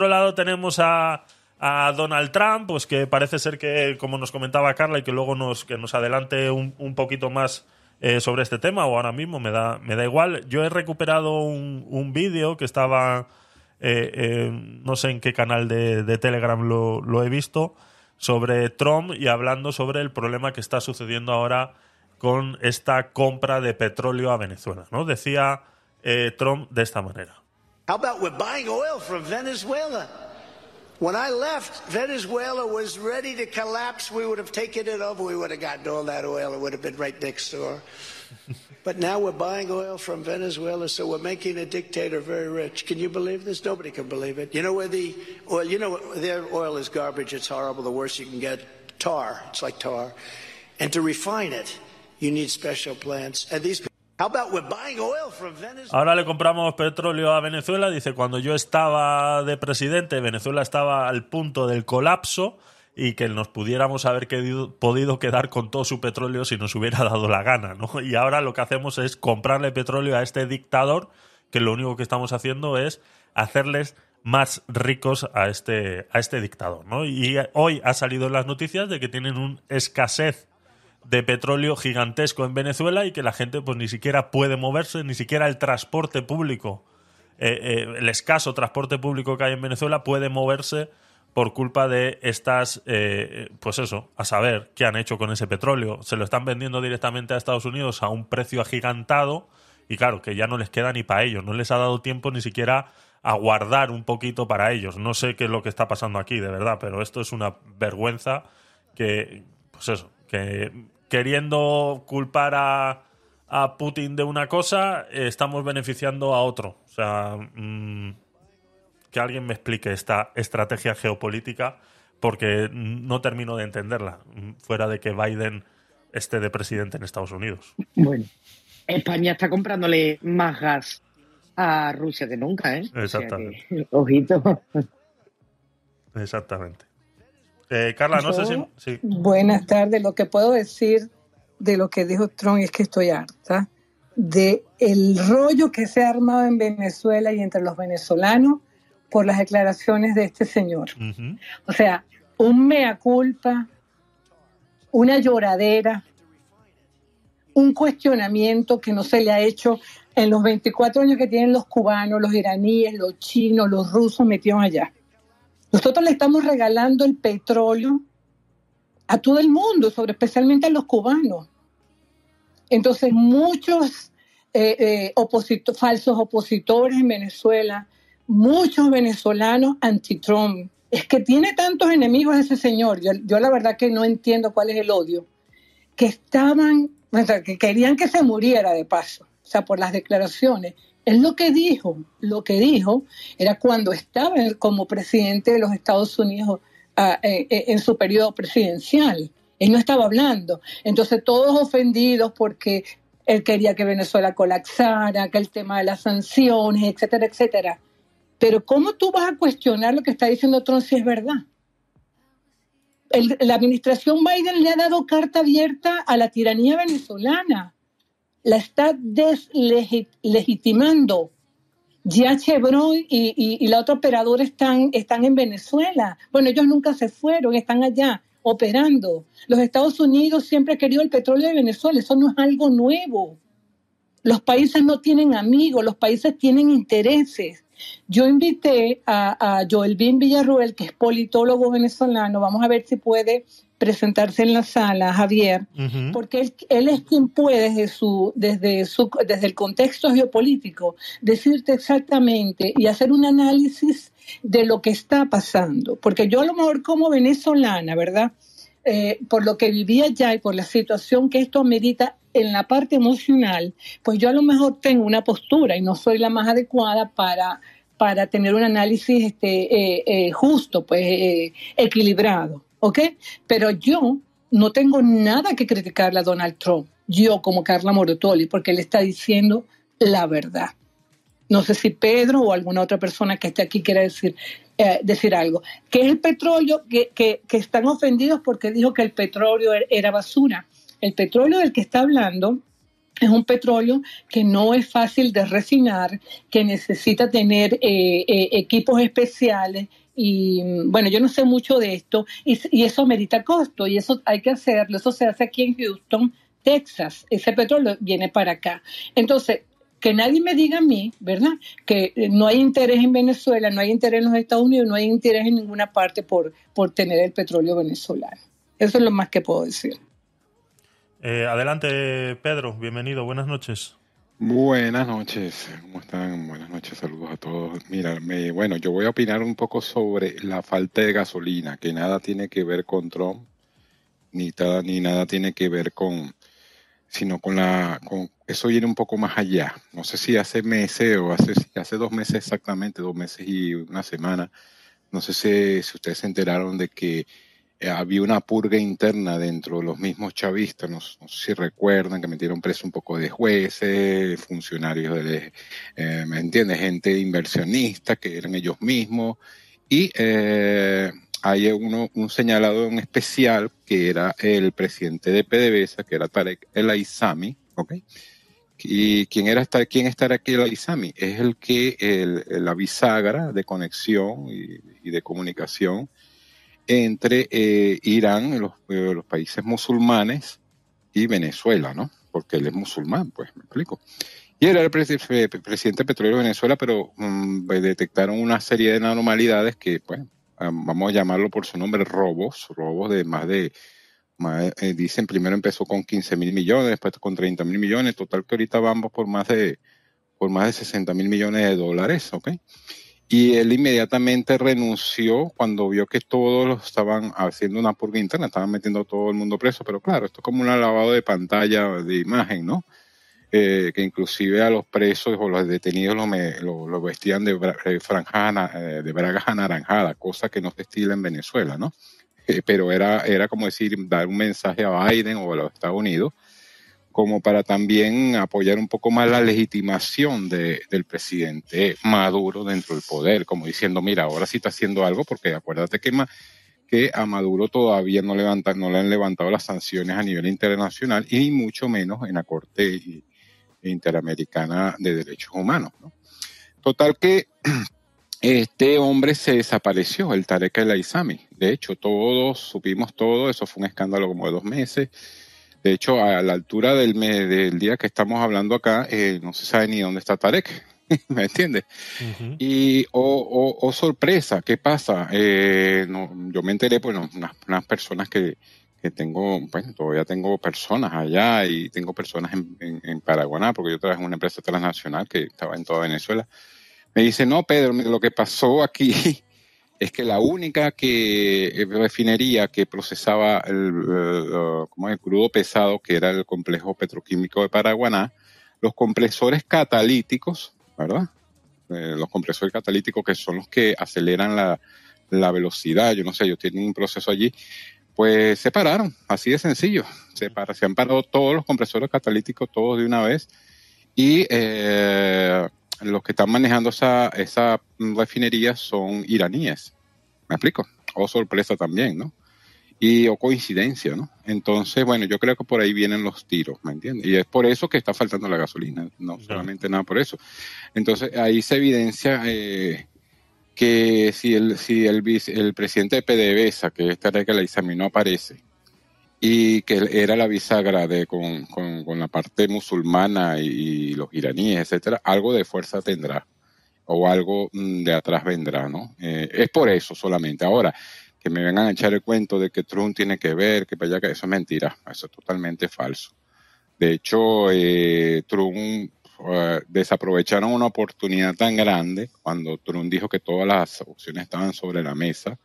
otro lado tenemos a, Donald Trump, pues que parece ser que, como nos comentaba Carla, y que luego nos, que nos adelante un, un poquito más eh, sobre este tema, o ahora mismo me da, me da igual. Yo he recuperado un, un vídeo que estaba, eh, eh, no sé en qué canal de, Telegram lo, lo he visto, sobre Trump y hablando sobre el problema que está sucediendo ahora con esta compra de petróleo a Venezuela. ¿no? Decía eh, Trump de esta manera. How about we're buying oil from Venezuela? When I left, Venezuela was ready to collapse. We would have taken it over. We would have gotten all that oil. It would have been right next door. but now we're buying oil from Venezuela, so we're making a dictator very rich. Can you believe this? Nobody can believe it. You know where the oil, you know, their oil is garbage. It's horrible. The worst you can get. Tar. It's like tar. And to refine it, you need special plants. And these Ahora le compramos petróleo a Venezuela. Dice, cuando yo estaba de presidente, Venezuela estaba al punto del colapso y que nos pudiéramos haber podido quedar con todo su petróleo si nos hubiera dado la gana, ¿no? Y ahora lo que hacemos es comprarle petróleo a este dictador que lo único que estamos haciendo es hacerles más ricos a este, a este dictador. Y hoy ha salido en las noticias de que tienen un escasez de petróleo gigantesco en Venezuela y que la gente pues ni siquiera puede moverse, ni siquiera el transporte público, eh, eh, el escaso transporte público que hay en Venezuela puede moverse por culpa de estas, eh, pues eso, a saber qué han hecho con ese petróleo. Se lo están vendiendo directamente a Estados Unidos a un precio agigantado y claro, que ya no les queda ni para ellos, no les ha dado tiempo ni siquiera a guardar un poquito para ellos. No sé qué es lo que está pasando aquí, de verdad, pero esto es una vergüenza que, pues eso, que queriendo culpar a, a Putin de una cosa, eh, estamos beneficiando a otro. O sea, mm, que alguien me explique esta estrategia geopolítica porque no termino de entenderla, mm, fuera de que Biden esté de presidente en Estados Unidos. Bueno, España está comprándole más gas a Rusia que nunca, ¿eh? O sea Exactamente. que, ojito. Exactamente. Eh, Carla, no sé si... Sí. Buenas tardes. Lo que puedo decir de lo que dijo Trump es que estoy harta de el rollo que se ha armado en Venezuela y entre los venezolanos por las declaraciones de este señor. O sea, un mea culpa, una lloradera, un cuestionamiento que no se le ha hecho en los 24 años que tienen los cubanos, los iraníes, los chinos, los rusos metidos allá. Nosotros le estamos regalando el petróleo a todo el mundo, sobre especialmente a los cubanos. Entonces, muchos eh, eh, oposito- falsos opositores en Venezuela, muchos venezolanos anti-Trump. Es que tiene tantos enemigos ese señor. Yo, yo la verdad que no entiendo cuál es el odio. Que estaban, o sea, que querían que se muriera de paso, o sea, por las declaraciones. Él lo que dijo, lo que dijo era cuando estaba como presidente de los Estados Unidos ah, eh, eh, en su periodo presidencial. Él no estaba hablando. Entonces todos ofendidos porque él quería que Venezuela colapsara, que el tema de las sanciones, etcétera, etcétera. Pero ¿cómo tú vas a cuestionar lo que está diciendo Trump si es verdad? La administración Biden le ha dado carta abierta a la tiranía venezolana. La está deslegitimando. Ya Chevron y, y- la otra operadora están, están en Venezuela. Bueno, ellos nunca se fueron, están allá operando. Los Estados Unidos siempre han querido el petróleo de Venezuela, eso no es algo nuevo. Los países no tienen amigos, los países tienen intereses. Yo invité a, a Joel Bin Villarruel, que es politólogo venezolano, vamos a ver si puede presentarse en la sala, Javier, porque él, él es quien puede desde, su, desde, su, desde el contexto geopolítico decirte exactamente y hacer un análisis de lo que está pasando. Porque yo a lo mejor como venezolana, ¿verdad? Eh, por lo que vivía allá y por la situación que esto amerita en la parte emocional, pues yo a lo mejor tengo una postura y no soy la más adecuada para, para tener un análisis este, eh, eh, justo, pues eh, equilibrado, ¿ok? Pero yo no tengo nada que criticarle a Donald Trump, yo como Carla Morotoli, porque él está diciendo la verdad. No sé si Pedro o alguna otra persona que esté aquí quiera decir, eh, decir algo. Que es el petróleo, que, que, que están ofendidos porque dijo que el petróleo er- era basura. El petróleo del que está hablando Es un petróleo que no es fácil de refinar, que necesita tener eh, eh, equipos especiales y bueno, yo no sé mucho de esto y, eso merita costo y eso hay que hacerlo. Eso se hace aquí en Houston, Texas. Ese petróleo viene para acá. Entonces, que nadie me diga a mí, ¿verdad? Que no hay interés en Venezuela, no hay interés en los Estados Unidos, no hay interés en ninguna parte por, por tener el petróleo venezolano. Eso es lo más que puedo decir. Eh, adelante, Pedro, bienvenido, buenas noches. Buenas noches, ¿cómo están? Buenas noches, saludos a todos. Mira, me, bueno, yo voy a opinar un poco sobre la falta de gasolina, que nada tiene que ver con Trump, ni, ni nada tiene que ver con, sino con la, con, eso viene un poco más allá. No sé si hace meses o hace, hace dos meses exactamente, dos meses y una semana, no sé si, si ustedes se enteraron de que había una purga interna dentro de los mismos chavistas, no, sé si recuerdan que metieron preso un poco de jueces, funcionarios de, eh, ¿me entiendes? Gente inversionista que eran ellos mismos. Y eh, hay uno, un señalado en especial que era el presidente de PDVSA, que era Tarek El Aizami, ¿ok? ¿Y quién, era, quién estará aquí el Aizami? Es el que, la bisagra de conexión y de comunicación entre eh, Irán, los, eh, los, países musulmanes, y Venezuela, ¿no? Porque él es musulmán, pues, me explico. Y era el presidente petróleo de Venezuela, pero mm, pues, detectaron una serie de anormalidades que, pues, vamos a llamarlo por su nombre, robos, robos de más de, eh, dicen, primero empezó con 15 mil millones, después con 30 mil millones, total que ahorita vamos por más de, por más de 60 mil millones de dólares, ¿ok? Y él inmediatamente renunció cuando vio que todos lo estaban haciendo una purga interna, estaban metiendo a todo el mundo preso, pero claro, esto es como un lavado de pantalla de imagen, ¿no? Eh, que inclusive a los presos o los detenidos lo, vestían de, franjas eh, de bragas anaranjadas, cosa que no se estila en Venezuela, ¿no? Eh, pero era, era como decir, dar un mensaje a Biden o a los Estados Unidos como para también apoyar un poco más la legitimación de, del presidente Maduro dentro del poder, como diciendo, mira, ahora sí está haciendo algo, porque acuérdate que, que a Maduro todavía no, levanta, no le han levantado las sanciones a nivel internacional y mucho menos en la Corte Interamericana de Derechos Humanos. Total que este hombre se desapareció, el Tarek El Aizami. De hecho, todos supimos todo, eso fue un escándalo como de dos meses de hecho, a la altura del, del día que estamos hablando acá, eh, no se sabe ni dónde está Tarek. ¿Me entiendes? Y, o, sorpresa, ¿qué pasa? Eh, no, yo me enteré, bueno, unas, unas personas que, que tengo, bueno, todavía tengo personas allá y tengo personas en, en, en, Paraguaná, porque yo trabajo en una empresa transnacional que estaba en toda Venezuela. Me dice, no, Pedro, lo que pasó aquí es que la única que eh, refinería que procesaba el, como el crudo pesado, que era el complejo petroquímico de Paraguaná, los compresores catalíticos, ¿verdad? Eh, los compresores catalíticos que son los que aceleran la, la, velocidad, yo no sé, ellos tienen un proceso allí, pues se pararon, así de sencillo. Se, para, se han parado todos los compresores catalíticos, todos de una vez, y eh, los que están manejando esa, esa refinería son iraníes. ¿Me explico? O sorpresa también, ¿no? Y o coincidencia, ¿no? Entonces, bueno, yo creo que por ahí vienen los tiros, ¿me entiendes? Y es por eso que está faltando la gasolina, no solamente nada por eso. Entonces, ahí se evidencia eh, que si el, si el, el presidente de PDVSA, que esta que la examinó, aparece, y que era la bisagra de, con, con, la parte musulmana y, los iraníes, etcétera, algo de fuerza tendrá o algo mm, de atrás vendrá, ¿no? Eh, es por eso solamente. Ahora, que me vengan a echar el cuento de que Trump tiene que ver, que allá, que eso es mentira, eso es totalmente falso. De hecho, eh, Trump eh, desaprovecharon una oportunidad tan grande cuando Trump dijo que todas las opciones estaban sobre la mesa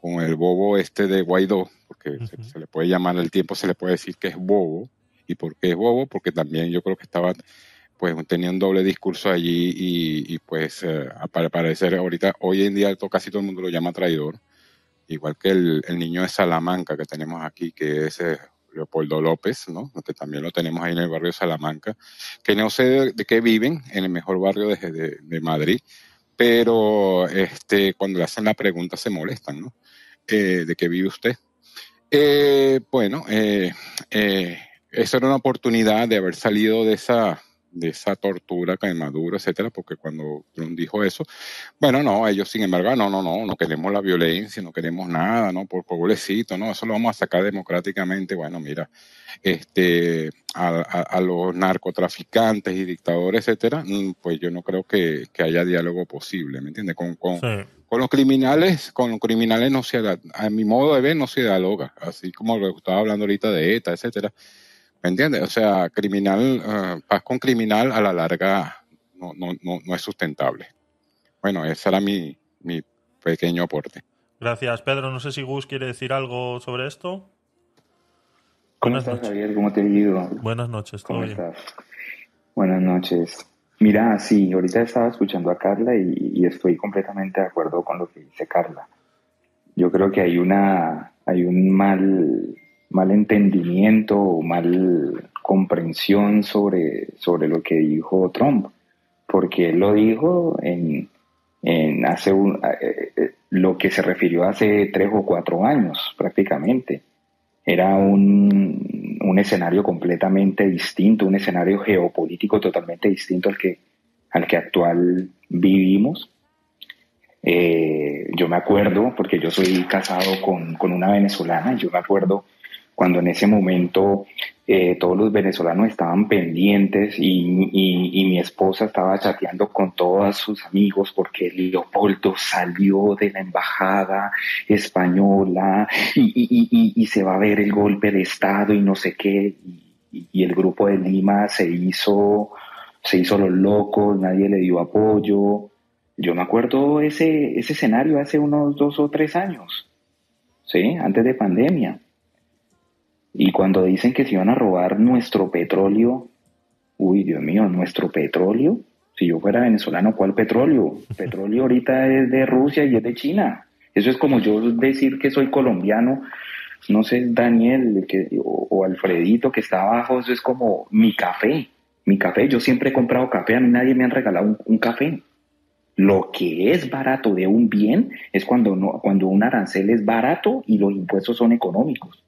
con el bobo este de Guaidó, porque se, le puede llamar el tiempo, se le puede decir que es bobo. ¿Y por qué es bobo? Porque también yo creo que estaba, pues tenía un doble discurso allí y, pues eh, para parecer ahorita, hoy en día casi todo el mundo lo llama traidor, igual que el, niño de Salamanca que tenemos aquí, que es eh, Leopoldo López, ¿no? que también lo tenemos ahí en el barrio de Salamanca, que no sé de, qué viven, en el mejor barrio de, de Madrid, pero este, cuando le hacen la pregunta se molestan, ¿no? Eh, de qué vive usted. Eh, bueno, eh, eso era una oportunidad de haber salido de esa de esa tortura que Maduro, etcétera, porque cuando Trump dijo eso, bueno, no, ellos sin embargo, no, no, no, no queremos la violencia, no queremos nada, no, por pobrecito, no, eso lo vamos a sacar democráticamente, bueno, mira, este, a, los narcotraficantes y dictadores, etcétera, mm, pues yo no creo que, haya diálogo posible, ¿me entiendes? Con, con, con los criminales, con los criminales no se, a mi modo de ver, no se dialoga, así como lo estaba hablando ahorita de ETA, etcétera ¿Me entiendes? O sea, criminal, uh, paz con criminal a la larga no, no, no, no es sustentable. Bueno, ese era mi, mi pequeño aporte. Gracias, Pedro. No sé si Gus quiere decir algo sobre esto. ¿Cómo estás, Javier? ¿Cómo te digo? Buenas noches. ¿Cómo estás? Buenas noches. Mira, sí, ahorita estaba escuchando a Carla y, y, estoy completamente de acuerdo con lo que dice Carla. Yo creo que hay una, hay un mal mal entendimiento o mal comprensión sobre, sobre lo que dijo Trump, porque él lo dijo en, en hace un, eh, eh, lo que se refirió hace tres o cuatro años prácticamente. Era un, un escenario completamente distinto, un escenario geopolítico totalmente distinto al que, al que actual vivimos. Eh, yo me acuerdo, porque yo soy casado con, con una venezolana, yo me acuerdo cuando en ese momento eh, todos los venezolanos estaban pendientes y, mi esposa estaba chateando con todos sus amigos porque Leopoldo salió de la embajada española y, se va a ver el golpe de Estado y no sé qué. Y, el grupo de Lima se hizo, se hizo los locos, nadie le dio apoyo. Yo me acuerdo ese, ese escenario hace unos dos o tres años, ¿sí? Antes de pandemia. Y cuando dicen que se iban a robar nuestro petróleo, uy, Dios mío, nuestro petróleo. Si yo fuera venezolano, ¿cuál petróleo? Petróleo ahorita es de Rusia y es de China. Eso es como yo decir que soy colombiano, no sé, Daniel que, o, Alfredito que está abajo, eso es como mi café. Mi café, yo siempre he comprado café, a mí nadie me ha regalado un, café. Lo que es barato de un bien es cuando, no, cuando un arancel es barato y los impuestos son económicos.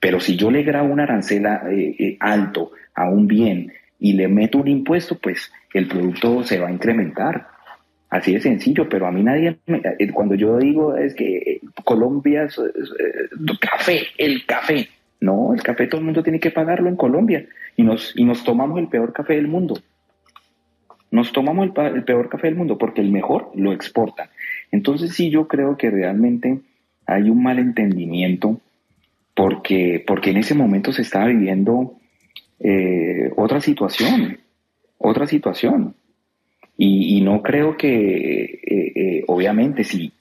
Pero si yo le grabo un arancel eh, eh, alto a un bien y le meto un impuesto, pues el producto se va a incrementar. Así de sencillo, pero a mí nadie, eh, cuando yo digo es que Colombia es, café, el café. No, el café todo el mundo tiene que pagarlo en Colombia y nos, y nos tomamos el peor café del mundo. Nos tomamos el, el peor café del mundo porque el mejor lo exportan. Entonces sí, yo creo que realmente hay un malentendimiento porque, porque en ese momento se estaba viviendo eh, otra situación, otra situación. Y, no creo que, eh, eh, obviamente, si,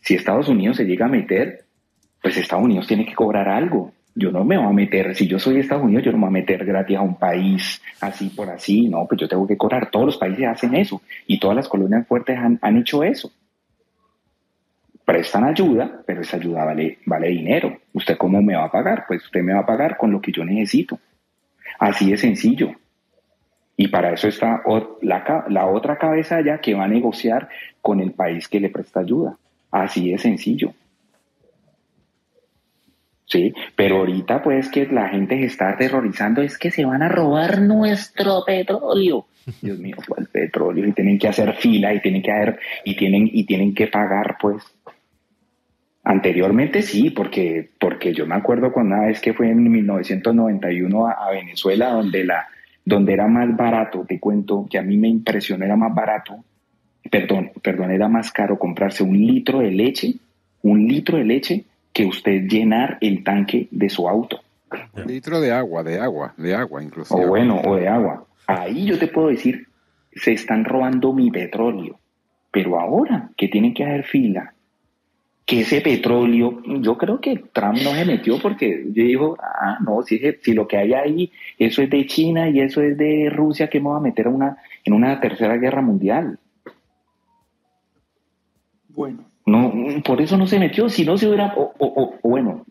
si Estados Unidos se llega a meter, pues Estados Unidos tiene que cobrar algo. Yo no me voy a meter, si yo soy Estados Unidos, yo no me voy a meter gratis a un país así por así, no, pues yo tengo que cobrar. Todos los países hacen eso y todas las colonias fuertes han, han hecho eso prestan ayuda, pero esa ayuda vale, vale dinero. ¿Usted cómo me va a pagar? Pues usted me va a pagar con lo que yo necesito. Así de sencillo. Y para eso está la, la otra cabeza allá que va a negociar con el país que le presta ayuda. Así de sencillo. Sí, pero ahorita pues que la gente se está aterrorizando es que se van a robar nuestro petróleo. Dios mío, el petróleo y tienen que hacer fila y tienen que hacer y tienen y tienen que pagar pues Anteriormente sí, porque, porque yo me acuerdo cuando una vez que fue en 1991 a, Venezuela, donde, la, donde era más barato, te cuento que a mí me impresionó, era más barato, perdón, perdón, era más caro comprarse un litro de leche, un litro de leche, que usted llenar el tanque de su auto. Un litro de agua, de agua, de agua incluso. O bueno, o de agua. Ahí yo te puedo decir, se están robando mi petróleo. Pero ahora que tienen que hacer fila que ese petróleo, yo creo que Trump no se metió porque yo digo, ah, no, si, si lo que hay ahí, eso es de China y eso es de Rusia, que me va a meter una, en una tercera guerra mundial. Bueno. No, por eso no se metió, si no se hubiera, o, bueno,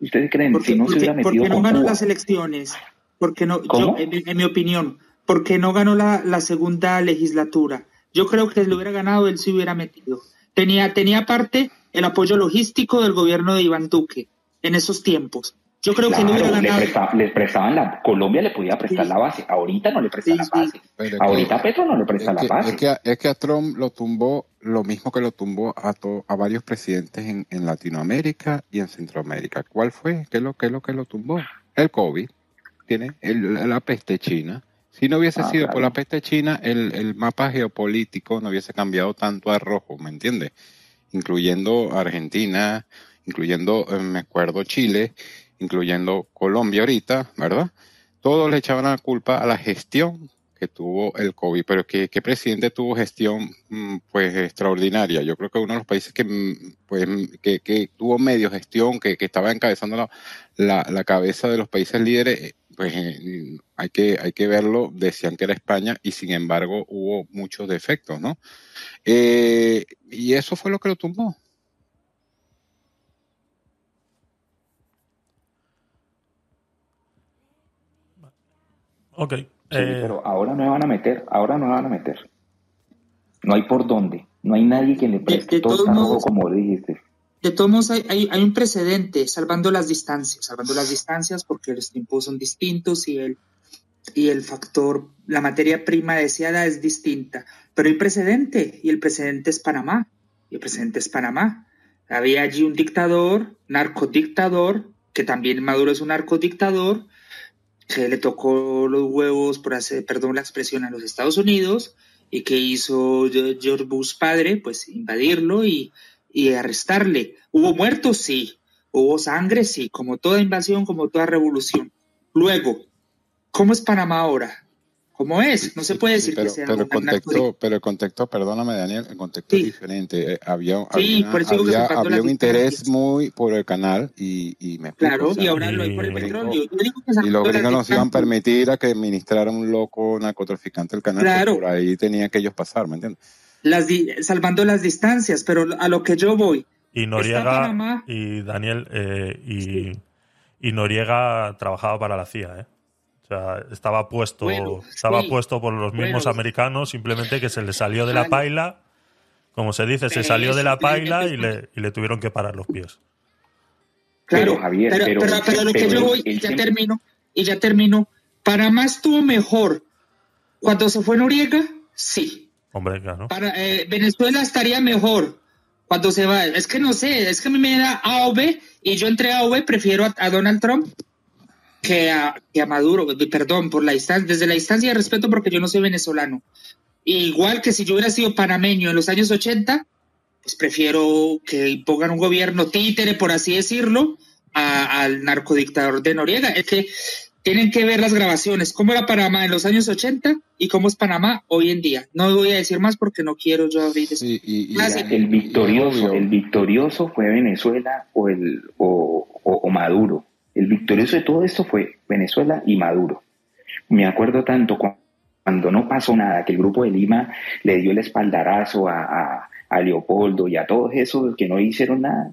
ustedes creen, si no se hubiera metido. ¿Por qué no ganó las elecciones? Porque no, yo, en, mi opinión, porque no ganó la, la segunda legislatura. Yo creo que si lo hubiera ganado, él se hubiera metido Tenía, tenía parte el apoyo logístico del gobierno de Iván Duque en esos tiempos. Yo creo que no hubiera ganado. les prestaban la. Colombia le podía prestar la base. Ahorita no le presta la base. Ahorita a Petro no le presta la base. Es que, es que, a Trump lo tumbó lo mismo que lo tumbó a, a varios presidentes en, en, Latinoamérica y en Centroamérica. ¿Cuál fue? ¿Qué es lo, qué es lo que lo tumbó? El COVID. Tiene la peste china. Si no hubiese ah, sido por la peste china, el, el mapa geopolítico no hubiese cambiado tanto a rojo, ¿me entiendes? Incluyendo Argentina, incluyendo, eh, me acuerdo, Chile, incluyendo Colombia ahorita, ¿verdad? Todos le echaban la culpa a la gestión que tuvo el COVID, pero ¿qué, presidente tuvo gestión mm, pues extraordinaria? Yo creo que uno de los países que, mm, pues, que, tuvo medio gestión, que, estaba encabezando la, la, cabeza de los países líderes, pues eh, hay, que, hay que verlo, decían que era España y sin embargo hubo muchos defectos, ¿no? y eso fue lo que lo tumbó. Ok. Sí, eh, pero ahora no me van a meter, ahora no me van a meter. No hay por dónde, no hay nadie que le preste todo modos, como dijiste. De todos modos, hay, hay, un precedente, salvando las distancias, salvando las distancias porque los tiempos son distintos y el, y el factor, la materia prima deseada es distinta. Pero hay precedente y el precedente es Panamá. Y el precedente es Panamá. Había allí un dictador, narcodictador, que también Maduro es un narcodictador, que le tocó los huevos, por hacer, perdón la expresión, a los Estados Unidos y que hizo George Bush padre, pues invadirlo y, y arrestarle. ¿Hubo muertos? Sí. ¿Hubo sangre? Sí. Como toda invasión, como toda revolución. Luego, ¿cómo es Panamá ahora? ¿Cómo es? No se puede decir pero, que sea pero el contexto, pero el contexto, perdóname Daniel, el contexto es diferente. Eh, había, había, había, un interés muy por el canal y, y me explico, Claro, y ahora lo hay por el petróleo. y los gringos nos iban a permitir a que administrara un loco narcotraficante el canal, claro. por ahí tenía que ellos pasar, ¿me entiendes? Las salvando las distancias, pero a lo que yo voy. Y Noriega y Daniel eh, y, y Noriega trabajaba para la CIA, ¿eh? sea, estaba puesto, estaba puesto por los mismos americanos, simplemente que se le salió de la paila, como se dice, se salió de la paila y le, y le tuvieron que parar los pies. Claro, Javier, pero, pero, lo que yo voy, y ya termino, y ya termino, Panamá estuvo mejor cuando se fue Noriega, sí. Hombre, claro. Para, eh, Venezuela estaría mejor cuando se va. Es que no sé, es que a mí me da A y yo entre A prefiero a Donald Trump que a, a Maduro, perdón, por la distancia, desde la distancia de respeto porque yo no soy venezolano. igual que si yo hubiera sido panameño en los años 80, pues prefiero que pongan un gobierno títere, por así decirlo, al narcodictador de Noriega. Es que tienen que ver las grabaciones, cómo era Panamá en los años 80 y cómo es Panamá hoy en día. No voy a decir más porque no quiero yo abrir el victorioso, el victorioso fue Venezuela o el o Maduro. El victorioso de todo esto fue Venezuela y Maduro. Me acuerdo tanto cuando no pasó nada, que el grupo de Lima le dio el espaldarazo a, Leopoldo y a todos esos que no hicieron nada.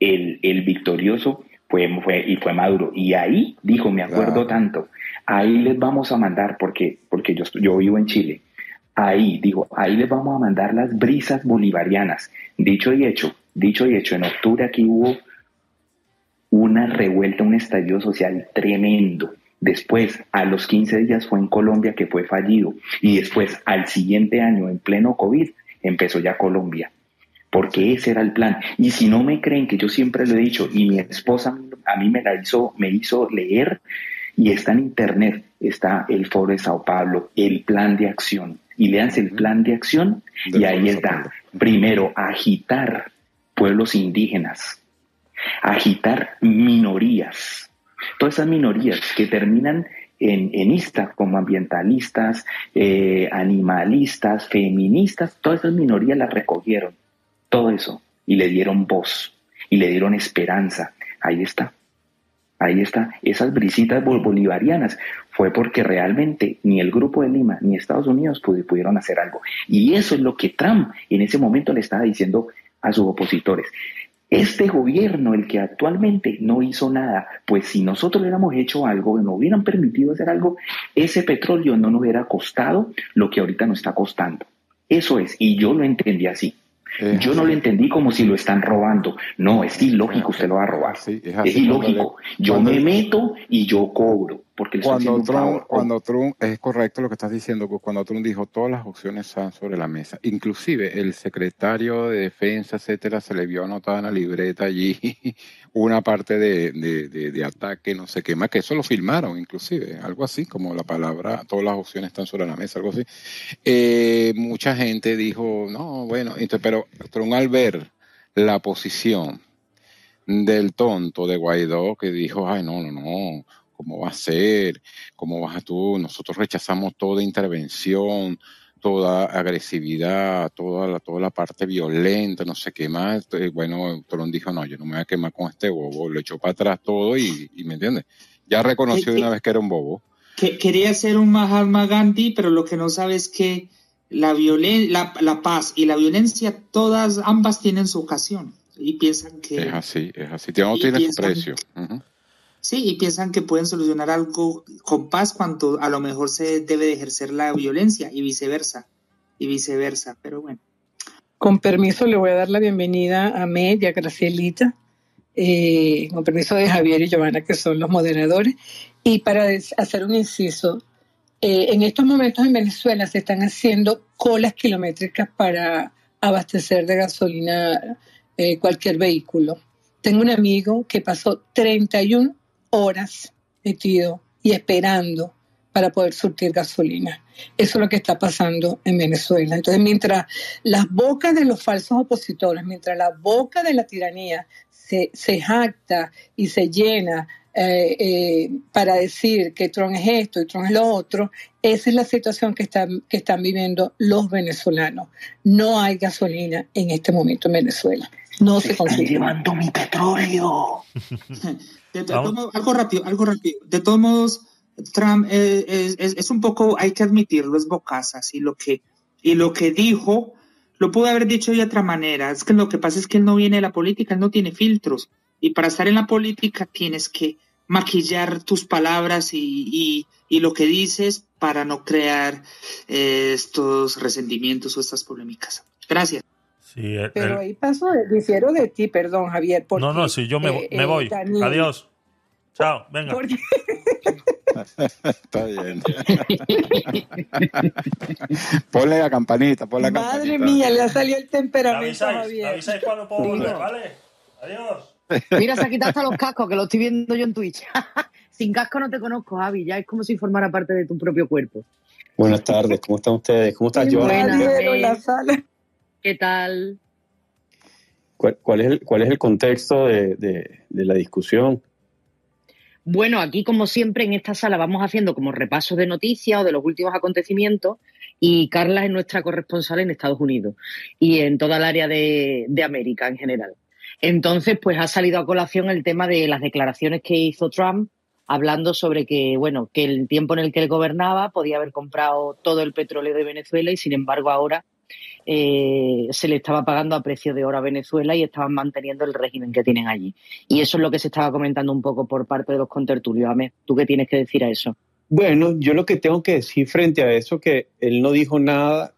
El, victorioso fue, fue, y fue Maduro. Y ahí dijo, me acuerdo tanto, ahí les vamos a mandar, porque, porque yo, yo vivo en Chile, ahí, digo, ahí les vamos a mandar las brisas bolivarianas. Dicho y hecho, dicho y hecho, en octubre aquí hubo una revuelta, un estallido social tremendo. Después, a los 15 días fue en Colombia que fue fallido. Y después, al siguiente año, en pleno COVID, empezó ya Colombia. Porque ese era el plan. Y si no me creen que yo siempre lo he dicho, y mi esposa a mí me la hizo, me hizo leer, y está en internet, está el foro de Sao Paulo, el plan de acción. Y leanse el plan de acción, y ahí está. Primero, agitar pueblos indígenas, agitar minorías, todas esas minorías que terminan en, en ista, como ambientalistas, eh, animalistas, feministas, todas esas minorías las recogieron, todo eso, y le dieron voz, y le dieron esperanza. Ahí está, ahí está, esas brisitas bolivarianas fue porque realmente ni el Grupo de Lima ni Estados Unidos pudieron hacer algo. Y eso es lo que Trump en ese momento le estaba diciendo a sus opositores. Este gobierno, el que actualmente no hizo nada, pues si nosotros hubiéramos hecho algo, nos hubieran permitido hacer algo, ese petróleo no nos hubiera costado lo que ahorita nos está costando. Eso es, y yo lo entendí así. Yo no lo entendí como si lo están robando. No, es ilógico, usted lo va a robar. Sí, es es, ilógico. Yo me meto y yo cobro, porque le Cuando Trump, favor. cuando Trump, es correcto lo que estás diciendo, cuando Trump dijo todas las opciones están sobre la mesa, inclusive el secretario de defensa, etcétera, se le vio anotada en la libreta allí una parte de, de, de- de ataque, no sé qué más, que eso lo filmaron, inclusive, algo así, como la palabra, todas las opciones están sobre la mesa, algo así. Eh, mucha gente dijo, no, bueno, entonces, pero Trump al ver la posición del tonto de Guaidó que dijo, ay, no, no, no, ¿cómo va a ser? ¿Cómo vas a tú? Nosotros rechazamos toda intervención, toda agresividad, toda la, toda la parte violenta, no sé qué más. Eh, Bueno, Trump dijo, no, yo no me voy a quemar con este bobo, lo echó para atrás todo y, y ¿me entiendes? Ya reconoció de una vez que era un bobo. Que, quería ser un Mahatma Gandhi, pero lo que no sabe es que la, violen la, la paz y la violencia, todas, ambas tienen su ocasión. Y piensan que... Es así, es así. Todo Y tiene su precio. Ujú. Sí, y piensan que pueden solucionar algo con paz cuando a lo mejor se debe de ejercer la violencia y viceversa, y viceversa, pero bueno. Con permiso, le voy a dar la bienvenida a Med y a Gracielita, eh, con permiso de Javier y Giovanna, que son los moderadores. Y para hacer un inciso, eh, en estos momentos en Venezuela se están haciendo colas kilométricas para abastecer de gasolina eh, cualquier vehículo. Tengo un amigo que pasó 31 horas metido y esperando para poder surtir gasolina. Eso es lo que está pasando en Venezuela. Entonces, mientras las bocas de los falsos opositores, mientras la boca de la tiranía se, se jacta y se llena eh, eh, para decir que Trump es esto y Trump es lo otro, esa es la situación que están, que están viviendo los venezolanos. No hay gasolina en este momento en Venezuela. No se, Se están consigue. llevando mi petróleo. De, algo rápido, algo rápido. De todos modos, Trump es, es- es un poco, hay que admitirlo, es bocazas y lo que y lo que dijo lo pudo haber dicho de otra manera. Es que lo que pasa es que él no viene de la política, él no tiene filtros y para estar en la política tienes que maquillar tus palabras y, y- y lo que dices para no crear eh, estos resentimientos o estas polémicas. Gracias. Sí, el- Pero el- ahí paso, de- difiero de ti, perdón, Javier. porque, no, no, sí, yo me, eh, me eh, voy. Daniel, Adiós. Chao, venga. porque- Está bien. ponle la campanita, ponle la campanita. Madre mía, le ha salido el Me temperamento, avisáis, Javier. avisáis cuando puedo volver, ¿vale? Adiós. Mira, se ha quitado hasta los cascos, que lo estoy viendo yo en Twitch. Sin casco no te conozco, Javi. Ya es como si formara parte de tu propio cuerpo. Buenas tardes, ¿cómo están ustedes? ¿Cómo estás, Joana? Buenas. En la sala. ¿Qué tal? ¿Cuál, cuál es el, ¿Cuál es el contexto de, de- de la discusión? Bueno, aquí como siempre en esta sala vamos haciendo como repasos de noticias o de los últimos acontecimientos y Carla es nuestra corresponsal en Estados Unidos y en toda el área de, de América en general. Entonces, pues ha salido a colación el tema de las declaraciones que hizo Trump hablando sobre que, bueno, que el tiempo en el que él gobernaba podía haber comprado todo el petróleo de Venezuela y sin embargo ahora eh, se le estaba pagando a precio de oro a Venezuela y estaban manteniendo el régimen que tienen allí. Y eso es lo que se estaba comentando un poco por parte de los contertulios. Amé, ¿tú qué tienes que decir a eso? Bueno, yo lo que tengo que decir frente a eso que él no dijo nada,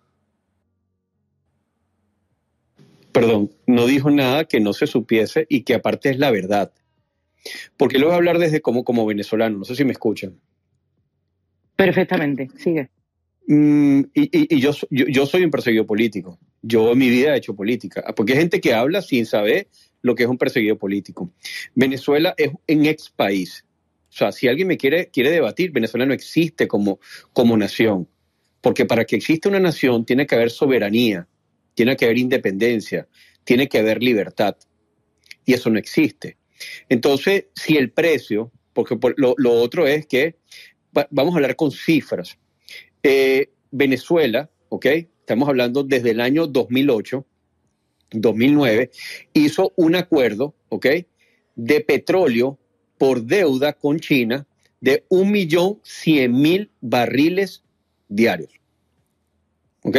perdón, no dijo nada que no se supiese y que aparte es la verdad. Porque lo voy a hablar desde como, como venezolano, no sé si me escuchan. Perfectamente, sigue. Mm, y yo, yo, yo soy un perseguido político. Yo en mi vida he hecho política. Porque hay gente que habla sin saber lo que es un perseguido político. Venezuela es un ex país. O sea, si alguien me quiere, quiere debatir, Venezuela no existe como, como nación. Porque para que exista una nación tiene que haber soberanía, tiene que haber independencia, tiene que haber libertad. Y eso no existe. Entonces, si el precio, porque por- lo, otro es que, va- vamos a hablar con cifras. Eh, Venezuela, ¿ok? Estamos hablando desde el año 2008, 2009, hizo un acuerdo, ¿ok? De petróleo por deuda con China de 1.100.000 barriles diarios. ¿Ok?